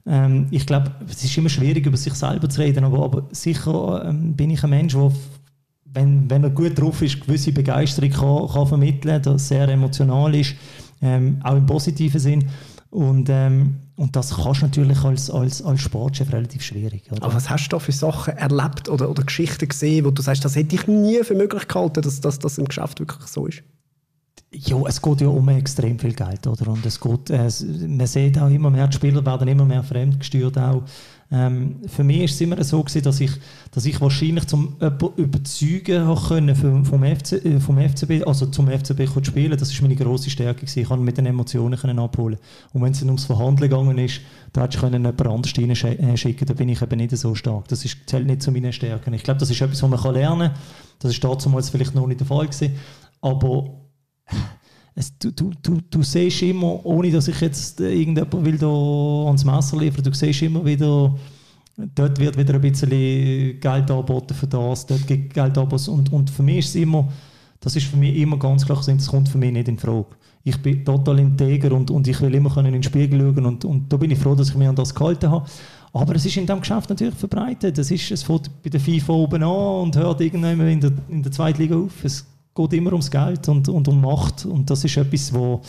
Ähm, ich glaube, es ist immer schwierig, über sich selber zu reden, aber, aber sicher ähm, bin ich ein Mensch, der, wenn, wenn er gut drauf ist, gewisse Begeisterung kann, kann vermitteln kann, der sehr emotional ist, ähm, auch im positiven Sinn. Und, ähm, und das kannst du natürlich als, als, als Sportchef relativ schwierig. Oder? Aber was hast du da für Sachen erlebt oder, oder Geschichten gesehen, wo du sagst, das hätte ich nie für möglich gehalten, dass, das im Geschäft wirklich so ist? Ja, es geht ja um extrem viel Geld, oder? Und es geht, äh, man sieht auch immer mehr, die Spieler werden immer mehr fremdgesteuert auch. Ähm, für mich ist es immer so gewesen, dass ich, dass ich wahrscheinlich zum überzeugen können vom, FC, äh, vom FCB, also zum FCB zu spielen, das ist meine grosse Stärke gewesen. Ich konnte mit den Emotionen abholen. Und wenn es dann ums Verhandeln gegangen ist, da hätte ich jemand anderes reinschicken, da bin ich eben nicht so stark. Das ist, zählt nicht zu meinen Stärken. Ich glaube, das ist etwas, was man lernen kann. Das ist damals vielleicht noch nicht der Fall gewesen. Aber es, du, du, du, du siehst immer, ohne dass ich jetzt irgendjemand will da ans Messer liefern, du siehst immer wieder, dort wird wieder ein bisschen Geld angeboten für das, dort gibt Geld angeboten. Und, und für mich ist es immer, das ist für mich immer ganz klar, das kommt für mich nicht in Frage. Ich bin total integer und, und ich will immer können in den Spiegel schauen und, und da bin ich froh, dass ich mich an das gehalten habe. Aber es ist in diesem Geschäft natürlich verbreitet. Es, ist, es fängt bei der FIFA oben an und hört irgendwann in der, in der zweiten Liga auf. Es geht immer ums Geld und, und um Macht. Und das ist etwas, wo,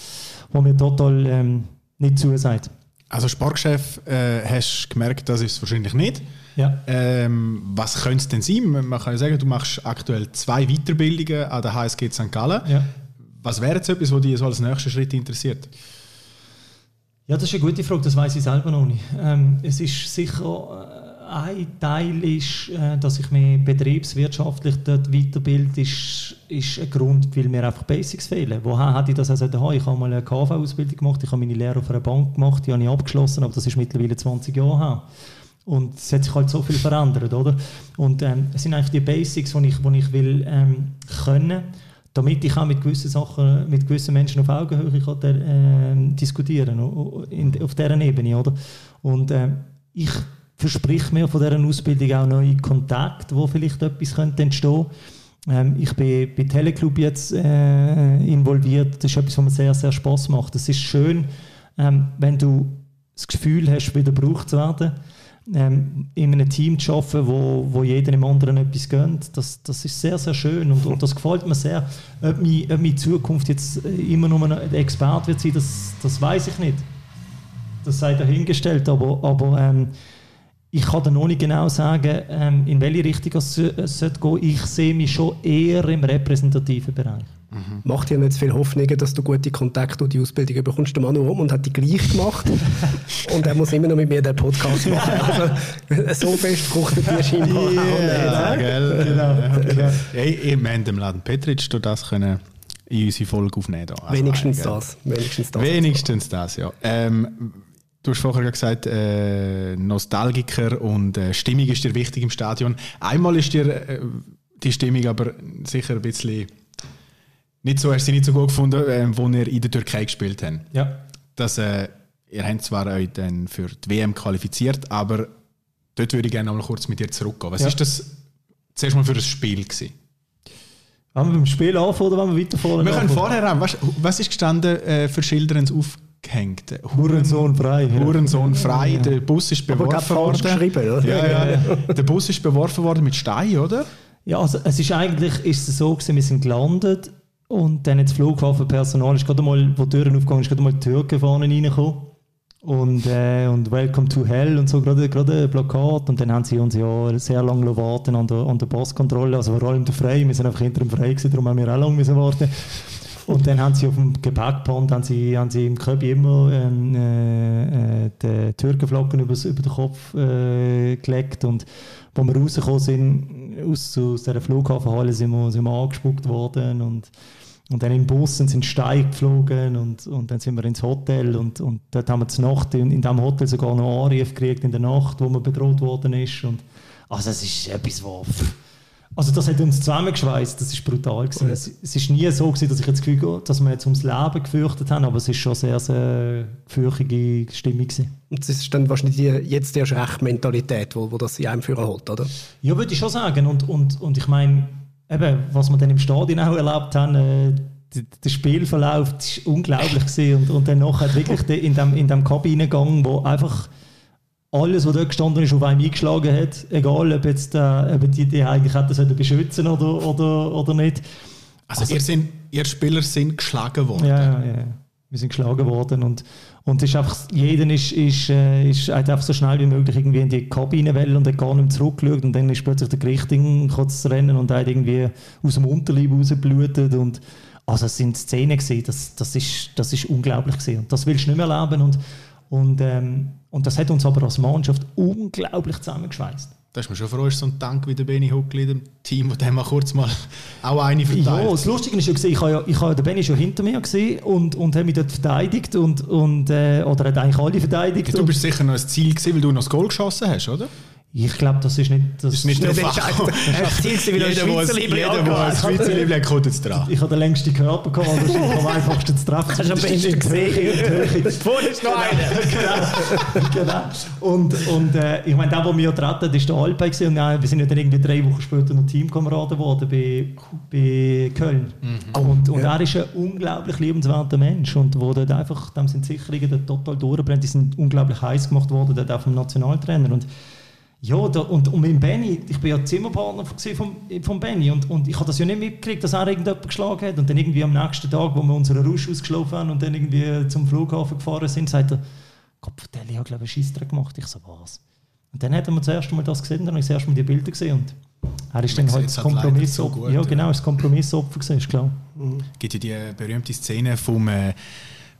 wo mir total ähm, nicht zusagt. Also Sportchef, äh, hast du gemerkt, das ist es wahrscheinlich nicht. Ja. Ähm, was könnte es denn sein? Man kann ja sagen, du machst aktuell zwei Weiterbildungen an der HSG St. Gallen. Ja. Was wäre jetzt etwas, was dich so als nächsten Schritt interessiert? Ja, das ist eine gute Frage, das weiß ich selber noch nicht. Ähm, es ist sicher äh, ein Teil ist, äh, dass ich mich betriebswirtschaftlich dort weiterbilde, ist, ist ein Grund, weil mir einfach Basics fehlen. Woher hätte ich das also haben? Ich habe mal eine KV-Ausbildung gemacht, ich habe meine Lehre auf einer Bank gemacht, die habe ich abgeschlossen, aber das ist mittlerweile 20 Jahre her. Und es hat sich halt so viel verändert, oder? Und ähm, es sind eigentlich die Basics, die ich, die ich will ähm, können, damit ich auch mit gewissen Sachen, mit gewissen Menschen auf Augenhöhe kann, äh, diskutieren in, auf dieser Ebene, oder? Und äh, ich versprich mir von dieser Ausbildung auch neue Kontakte, wo vielleicht etwas könnte entstehen ähm, Ich bin bei Teleclub jetzt äh, involviert. Das ist etwas, was mir sehr, sehr Spaß macht. Es ist schön, ähm, wenn du das Gefühl hast, wieder gebraucht zu werden, ähm, in einem Team zu arbeiten, wo, wo jeder dem anderen etwas gönnt. Das, das ist sehr, sehr schön und, und das gefällt mir sehr. Ob meine, ob meine Zukunft jetzt immer nur ein Experte wird sein, das, das weiß ich nicht. Das sei dahingestellt, aber, aber ähm, ich kann dir noch nicht genau sagen, ähm, in welche Richtung es, es sollte gehen. Ich sehe mich schon eher im repräsentativen Bereich. Mhm. Macht dir nicht viel Hoffnung, dass du gute Kontakte und die Ausbildung bekommst. Der Manu und hat die gleich gemacht. [LAUGHS] und er muss immer noch mit mir den Podcast machen. Also, so fest fruchtet die scheinbar yeah, auch nicht. Gell? Genau. genau. Hey, wir haben dem Laden Petritsch das können in unsere Folge aufnehmen. Also wenigstens, das. wenigstens das. Wenigstens das, ja. Ähm, Du hast vorher gesagt, äh, Nostalgiker und äh, Stimmung ist dir wichtig im Stadion. Einmal ist dir äh, die Stimmung aber sicher ein bisschen nicht so, hast du sie nicht so gut gefunden, äh, wo ihr in der Türkei gespielt habt. Ja. Das, äh, ihr habt zwar euch dann für die WM qualifiziert, aber dort würde ich gerne noch mal kurz mit dir zurückgehen. Was ja. ist das zuerst mal für ein Spiel gewesen? Wollen wir beim Spiel anfangen oder wollen wir weiter vorne? Wir können vorher an. Was, was ist gestanden äh, für Schilder ins Auf gehängt. Hurensohn frei. Ja. Hurensohn frei. Der Bus ist beworfen worden. Oder? Ja, ja, ja. Der Bus ist beworfen worden mit Stein, oder? Ja, also es ist eigentlich ist es so gewesen, wir sind gelandet und dann das Flughafenpersonal ist gerade mal, wo die Türen aufgegangen ist, gerade mal die Türken vorne reingekommen. Und, äh, und Welcome to Hell und so, gerade, gerade ein Plakat. Und dann haben sie uns ja sehr lange warten an der, an der Passkontrolle, also vor allem der Frei. Wir sind einfach hinter dem Frei gewesen, darum haben wir auch lange müssen warten. Und dann haben sie auf dem Gepäckband haben sie, haben sie im Köbi immer ähm, äh, äh die Türkenflocken über, den Kopf äh, gelegt. Und als wir rausgekommen sind, aus, aus dieser Flughafenhalle, sind wir, sind wir angespuckt worden. Und, und dann im Bus sind Steig geflogen und, und dann sind wir ins Hotel und, und dort haben wir zur Nacht in, in diesem Hotel sogar noch Anruf gekriegt in der Nacht, wo man bedroht worden ist. Und, also es ist etwas, was also das hat uns zusammengeschweißt, das ist brutal gewesen. Es, es ist nie so gewesen, dass ich jetzt das Gefühl habe, dass wir jetzt ums Leben gefürchtet haben, aber es ist schon sehr, sehr gefürchtige Stimmung gewesen. Und das ist dann wahrscheinlich die, jetzt erst recht Mentalität, wo, wo das in einem Führer holt, oder? Ja, würde ich schon sagen. Und, und, und ich meine, eben, was wir dann im Stadion auch erlebt haben, äh, der Spielverlauf das war unglaublich [LAUGHS] gewesen. und, und dann nachher wirklich in dem, in dem Kabinengang, wo einfach alles, was dort gestanden ist, auf einem eingeschlagen hat, egal ob jetzt äh, ob die, die eigentlich hätten beschützen oder, oder, oder nicht. Also, also ihr, sind, ihr Spieler sind geschlagen worden? Ja, ja, ja. wir sind geschlagen worden und, und ist einfach, jeder ist, ist, äh, ist einfach so schnell wie möglich irgendwie in die Kabine wollen und hat gar nicht zurückgeschaut und dann ist plötzlich der Gerichting kurz zu rennen und hat irgendwie aus dem Unterleib rausgeblutet und also es sind Szenen gewesen, das, das, ist, das ist unglaublich gewesen und das willst du nicht mehr erleben und, und, ähm, und das hat uns aber als Mannschaft unglaublich zusammengeschweißt. Da ist mir schon froh, ist so ein Dank wie der Benny Huckli im Team, der mal kurz mal [LAUGHS] auch eine verteilt. Ja, das Lustige ist ja, ich habe ja, ich habe den Benny schon hinter mir gesehen und, und habe mich dort verteidigt und, und, äh, oder hat eigentlich alle verteidigt. Du bist sicher noch ein Ziel gewesen, weil du noch das Goal geschossen hast, oder? Ich glaube, das ist nicht das, ist nicht der Fall. Jeder, der ein Schweizer Liebling kommt jetzt dran. Ich habe den längsten Körper gehabt, das ist am einfachsten zu treffen. Hast du am besten gesehen? [LAUGHS] Vorne ist noch einer. [LAUGHS] genau. genau. Und, und äh, ich meine, der, der mich getreten hat, war der Alpay. Und äh, wir sind ja dann irgendwie drei Wochen später noch Teamkameraden geworden bei, bei Köln. Mhm. Und, und ja. er ist ein unglaublich liebenswerter Mensch. Und wo dort einfach, dem sind Sicherungen total durchbrennt. Die sind unglaublich heiß gemacht worden, dort auch vom Nationaltrainer. Und ja, da, und, und mit Benny, ich bin ja Zimmerpartner von, von Benny und, und ich habe das ja nicht mitgekriegt, dass er irgendjemand geschlagen hat. Und dann irgendwie am nächsten Tag, wo wir unseren Rausch ausgeschlafen haben und dann irgendwie zum Flughafen gefahren sind, sagt er, Gott, ich habe glaube ich einen Scheissdreck gemacht. Ich so, was? Und dann hat er mir das erste Mal das gesehen, dann habe ich das erste Mal die Bilder gesehen und er ist dann halt das Kompromissopfer. So ja, genau, das Kompromissopfer gesehen, ist klar. Mhm. Gibt ja die berühmte Szene vom... Äh,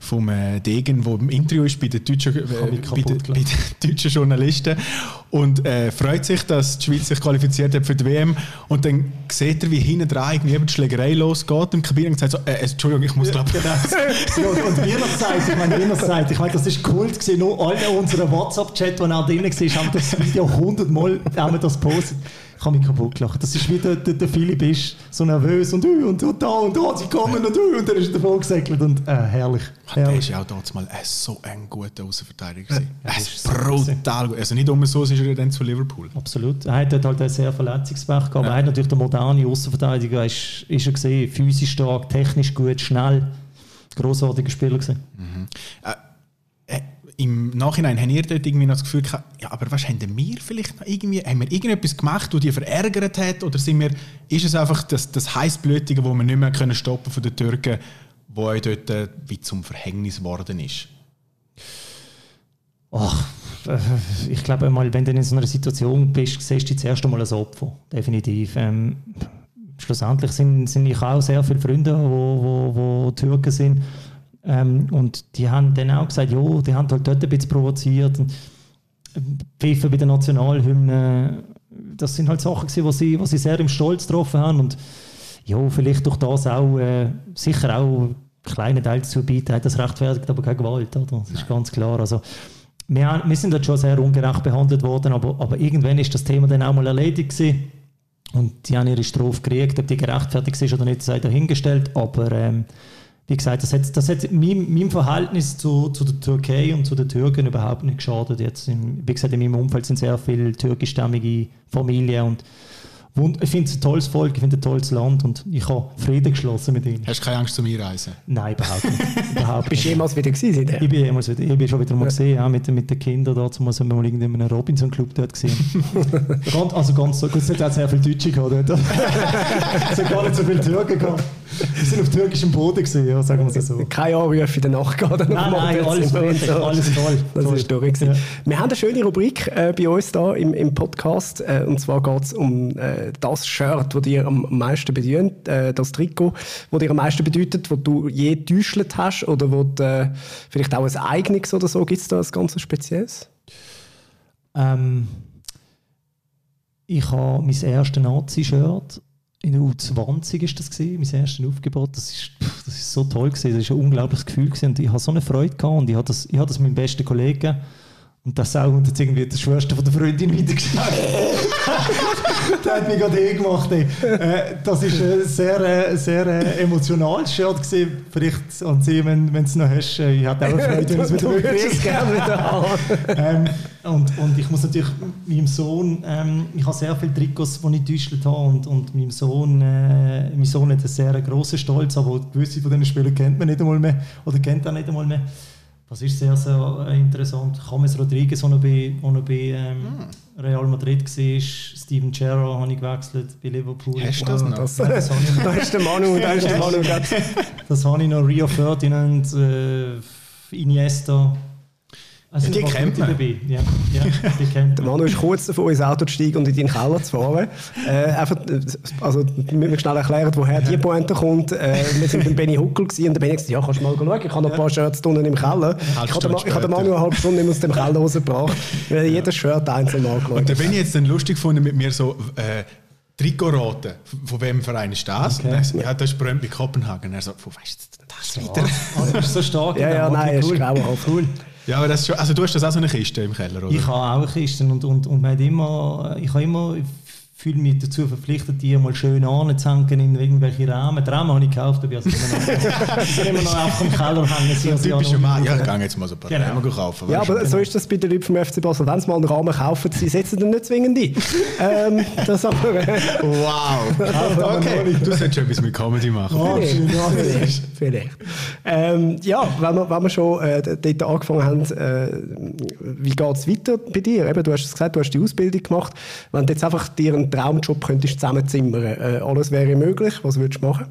vom äh, Degen, der im Interview ist bei den deutschen, äh, bei, den, bei den [LAUGHS] deutschen Journalisten. Und äh, freut sich, dass die Schweiz sich qualifiziert hat für die WM und dann sieht er, wie hinten dran irgendwie die Schlägerei losgeht im Kabine und sagt so, äh, Entschuldigung, ich muss glaube genau. ja, und wie er sagt, ich meine, wie er sagt, ich meine, das ist Kult gewesen, nur alle unsere WhatsApp-Chat, die auch drin war, haben das Video hundertmal das postet ich habe mich kaputt gelacht. Das ist wie der, der, der Philipp ist, so nervös und, und, und da und da, sie kommen und, und dann ist er gesegelt und äh, herrlich. Der ist ja auch damals mal ein so ein guter Außenverteidiger gewesen. Ja, ist brutal gut. Also nicht umsonst ist er dann zu Liverpool. Absolut. Er hat halt ein sehr Verletzungspech gehabt, ja. er hat natürlich der moderne Außenverteidiger, ist, ist er gesehen, physisch stark, technisch gut, schnell, großartiger Spieler gewesen. Mhm. Äh, im Nachhinein haben ihr dort irgendwie noch das Gefühl gehabt, ja, aber was haben wir vielleicht noch irgendwie, haben wir irgendetwas gemacht, das die verärgert hat, oder sind wir, ist es einfach das, das Heißblütige, das wir nicht mehr können stoppen von den Türken, wo euch dort äh, wie zum Verhängnis geworden ist? Ach, äh, ich glaube mal, wenn du in so einer Situation bist, siehst du zuerst einmal als Opfer, definitiv. Ähm, schlussendlich sind, sind ich auch sehr viele Freunde, die wo, wo, wo Türken sind ähm, und die haben dann auch gesagt, ja, die haben halt dort ein bisschen provoziert. Und Pfiffe bei der Nationalhymne, das sind halt Sachen wo sie, wo sie sehr im Stolz getroffen haben. Und ja, vielleicht durch das auch, äh, sicher auch kleine Teil dazu beitragen, das rechtfertigt aber keine Gewalt, oder? Das ist ganz klar. Also, wir, wir sind dort schon sehr ungerecht behandelt worden, aber, aber irgendwann ist das Thema dann auch mal erledigt gewesen. Und die haben ihre Strophe gekriegt, ob die gerechtfertigt ist oder nicht, sei dahingestellt, aber ähm, wie gesagt, das hat, das hat meinem, meinem Verhältnis zu, zu der Türkei und zu den Türken überhaupt nicht geschadet. Jetzt, wie gesagt, in meinem Umfeld sind sehr viele türkischstämmige Familien und ich finde es ein tolles Volk, ich finde es ein tolles Land und ich habe Frieden geschlossen mit ihnen. Hast du keine Angst zu mir reisen? Nein, überhaupt nicht. [LAUGHS] überhaupt Bist du jemals wieder gewesen? Ich bin jemals wieder, ich bin schon wieder mal ja. gesehen, ja, mit, mit den Kindern dort, zumal sind wir mal in einem Robinson Club dort gesehen. [LAUGHS] ganz, also ganz so, gut, es hat auch sehr viele Deutsche gehabt dort. [LAUGHS] es hat gar nicht so viele Türken gehabt. Wir [LAUGHS] sind auf türkischem Boden gesehen, ja, sagen wir es so. Keine Anrufe in der Nacht gehabt. Nein, nein, alles toll, so. alles toll. Das toll. ist durch. Ja. Wir haben eine schöne Rubrik äh, bei uns da im, im Podcast äh, und zwar geht es um äh, das Shirt, das dir am meisten bedient, äh, das Trikot, das dir am meisten bedeutet, das du je getäuscht hast oder wo du, äh, vielleicht auch ein eigenes oder so. Gibt es da ein ganz Spezielles? Ähm, ich habe mein erstes Nazi-Shirt in der U20 ist das mein erstes Aufgebot. Das ist, das ist so toll gewesen. Das ist ein unglaubliches Gefühl gewesen. und ich habe so eine Freude gehabt und ich habe das, ich das meinem besten Kollegen Und das auch und jetzt irgendwie der Schwester von der Freundin weitergesagt. [LAUGHS] das hat mich gerade eh gemacht. Ey. Äh, das ist ein sehr, äh, sehr äh, emotionales Shirt gewesen. Vielleicht an Sie, wenn, wenn du es noch hast. Äh, ich hätte auch eine [LAUGHS] Freude, wenn es wieder möchtest. gerne wieder haben. [LAUGHS] ähm, und, und ich muss natürlich meinem Sohn, ähm, ich habe sehr viele Trikots, die ich getäuscht habe und, und meinem Sohn, äh, mein Sohn hat einen sehr grossen Stolz, aber gewisse von diesen Spielern kennt man nicht einmal mehr oder kennt er nicht einmal mehr. Das ist sehr, sehr äh, interessant. James Rodriguez, der noch bei, noch bei ähm, mm. Real Madrid war, Steven Gerrard habe ich gewechselt bei Liverpool. Hast du das noch? Das, das, [LAUGHS] da ist der Manu, da ist der Manu. [LAUGHS] das habe ich noch, Rio Ferdinand, äh, Iniesta. Also die kennt man. Ja, ja, die kennt Der Manu ist kurz davor, ins Auto zu steigen und in deinen Keller zu fahren. Äh, einfach, also, wir müssen schnell erklären, woher die Pointe kommt. Äh, wir sind beim Benny Huckel und der Benny gesagt, ja, kannst du mal schauen, ich habe noch ein paar Shirts unten im Keller. Ich habe, ich habe den Manu eine halbe Stunde aus dem Keller rausgebracht, weil jedes Shirt einzeln angeschaut Und der Benny jetzt dann lustig gefunden mit mir so... Äh, Trikotraten, von wem Verein ist das? Okay. Dann, ja, das ist Brøndby Kopenhagen. Er so, wo weißt du das wieder? Oh, das ist so stark. ja, ja, nein, cool. ist grauenhaft. Cool. Ja, aber das schon, also du hast das auch so eine Kiste im Keller, oder? Ich habe auch eine Kiste und, und, und man hat immer, ich habe immer fühle mich dazu verpflichtet, die mal schön anzuhängen in irgendwelche Rahmen. Die Rahmen habe ich gekauft, aber ich habe immer, immer noch [LAUGHS] auf dem Keller hängen. So ein typischer Mann. Ja, ich gehe jetzt mal so ein paar genau. Rahmen kaufen. Ja, aber so ist das bei den Leuten vom FC Basel. Wenn sie mal einen Rahmen kaufen, sie setzen den nicht zwingend ein. ähm, das aber... wow. [LAUGHS] okay, du solltest etwas mit Comedy machen. Oh, vielleicht. [LAUGHS] vielleicht. Ähm, ja, wenn wir, wenn wir schon äh, dort angefangen haben, äh, wie geht es weiter bei dir? Eben, du hast es gesagt, du hast die Ausbildung gemacht. Wenn du jetzt einfach dir einen Traumjob könntest zusammenzimmern, äh, alles wäre möglich, was würdest du machen?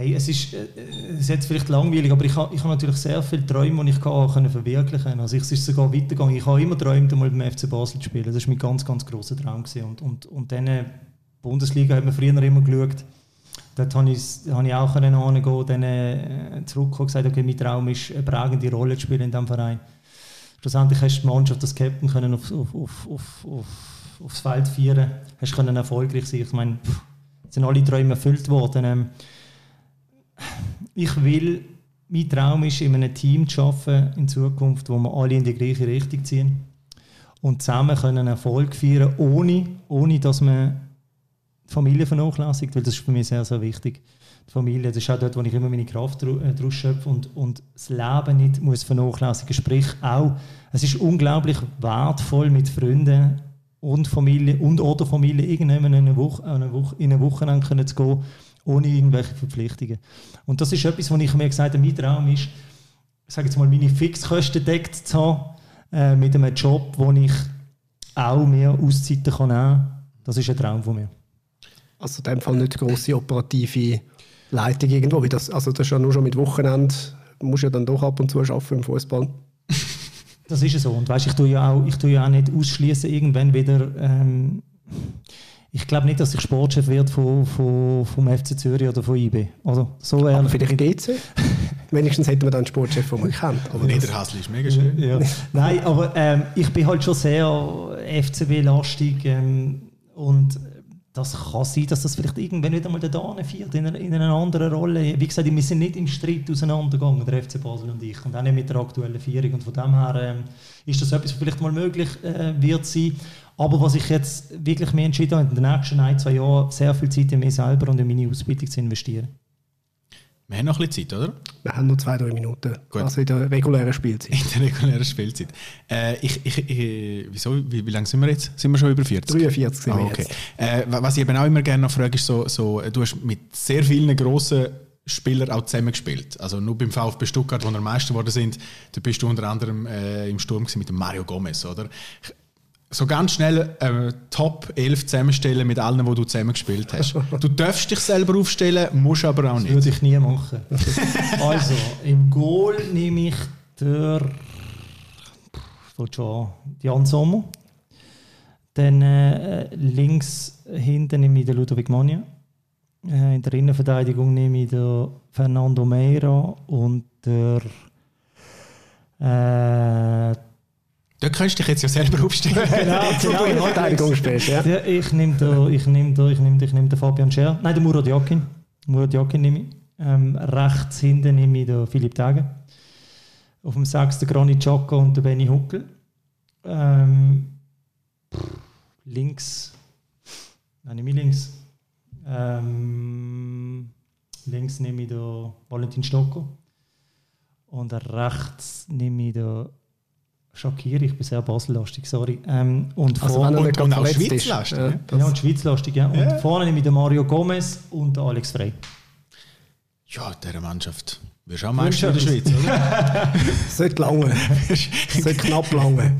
Hey, es ist, äh, es ist jetzt vielleicht langweilig, aber ich habe ich ha natürlich sehr viele Träume, die ich kann, verwirklichen kann. Also es ist sogar weitergegangen. Ich habe immer geträumt, einmal beim FC Basel zu spielen. Das war mein ganz, ganz grosser Traum. Gewesen. Und, und, und dann Bundesliga hat man früher immer geschaut. Dort habe ich, habe ich auch hingehen, dann äh, zurückgekommen und gesagt, okay, mein Traum ist, eine prägende Rolle zu spielen in diesem Verein. Schlussendlich hast du die Mannschaft, das Captain können auf, auf, auf, auf, auf aufs Feld feiern, hast können erfolgreich sein. Ich meine, pff, sind alle Träume erfüllt worden. Ähm, ich will, mein Traum ist, in einem Team zu arbeiten in Zukunft, wo wir alle in die gleiche Richtung ziehen und zusammen können Erfolg feiern, ohne, ohne dass man die Familie vernachlässigt, weil das ist für mich sehr, sehr wichtig. Die Familie, das ist auch dort, wo ich immer meine Kraft äh, draus schöpfe und, und das Leben nicht muss vernachlässigen. Sprich auch, es ist unglaublich wertvoll, mit Freunden und Familie und oder Familie irgendwann in eine Woche, eine Woche, in eine Wochenende können zu gehen, ohne irgendwelche Verpflichtungen. Und das ist etwas, was ich mir gesagt habe, mein Traum ist, ich sage jetzt mal, meine Fixkosten deckt zu haben, äh, mit einem Job, wo ich auch mehr Auszeiten kann nehmen. Das ist ein Traum von mir. Also in dem Fall nicht grosse operative Leitung irgendwo, das, also das ist ja nur schon mit Wochenende, musst ja dann doch ab und zu arbeiten im Fußball. Das ist so. Und weißt, ich tue ja auch, ich tue ja auch nicht ausschließen irgendwann wieder. Ähm, ich glaube nicht, dass ich Sportchef werde von, von, vom FC Zürich oder von IB. Also, so aber vielleicht GC? Wenigstens hätten wir dann einen Sportchef, den man kennt. Aber Niederhasli ist mega schön. Ja. Nein, aber ähm, ich bin halt schon sehr FCB-lastig ähm, und das kann sein, dass das vielleicht irgendwann wieder mal der Dane fährt, in, in einer anderen Rolle. Wie gesagt, wir sind nicht im Streit auseinandergegangen, der FC Basel und ich, und auch nicht mit der aktuellen Führung. Und von dem her ähm, ist das etwas, was vielleicht mal möglich äh, wird sein. Aber was ich jetzt wirklich mehr entschieden habe, in den nächsten ein, zwei Jahren sehr viel Zeit in mich selber und in meine Ausbildung zu investieren. Wir haben noch ein bisschen Zeit, oder? Wir haben nur zwei, drei Minuten. Gut. Also in der regulären Spielzeit. In der regulären Spielzeit. Äh, ich, ich, ich, wieso, wie, wie lange sind wir jetzt? Sind wir schon über 40? 43 sind ah, okay. Äh, was ich eben auch immer gerne noch frage, ist so, so, du hast mit sehr vielen grossen Spielern auch zusammengespielt. Also nur beim VfB Stuttgart, wo wir Meister geworden sind, da bist du unter anderem äh, im Sturm mit dem Mario Gomez, oder? So ganz schnell äh, Top 11 zusammenstellen mit allen, die du zusammengespielt hast. Du darfst dich selber aufstellen, musst aber auch nicht. Das würde ich nie machen. also, im Goal nehme ich der schon Jan Sommer. Dann äh, links hinten nehme ich den Ludovic Mania. Äh, in der Innenverteidigung nehme ich den Fernando Meira und der äh, da kannst du dich jetzt ja selber [LAUGHS] aufstellen. genau, genau. Du Verteidigung spielst, ja. ja. Ich nehme da, ich nehme da, ich nehme, ich nehme den Fabian Scher. Nein, den Murat Jakin. Murat Jakin nehme ich. Ähm, rechts hinten nehme ich den Philipp Tage. Auf dem 6. Granit Xhaka und der Benny Huckel. Ähm, links. Nein, nicht mehr links. Ähm, links nehme ich den Valentin Stocco. Und rechts nehme ich den Shakir. Ich bin sehr basellastig, sorry. Ähm, und Also vorne, und gerade auch. Schweizlastig, ja. ja, und Schweizlastig, ja. Und Ja. vorne nehme ich den Mario Gomez und den Alex Frey. Ja, dieser Mannschaft. Wirst auch Meister in der Schweiz, oder? [LAUGHS] Sollte lange. [LAUGHS] Sollte knapp lange.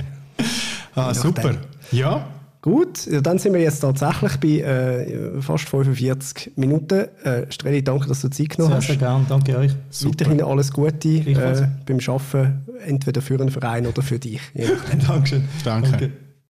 ah, super. Ja. Gut, ja, dann sind wir jetzt tatsächlich bei äh, fast 45 Minuten. Äh, Streli, danke, dass du Zeit genommen Sehr, hast. sehr gerne. Danke euch. Weiterhin alles Gute äh, beim Arbeiten, entweder für einen Verein oder für dich. [LAUGHS] Dankeschön. Danke. Danke.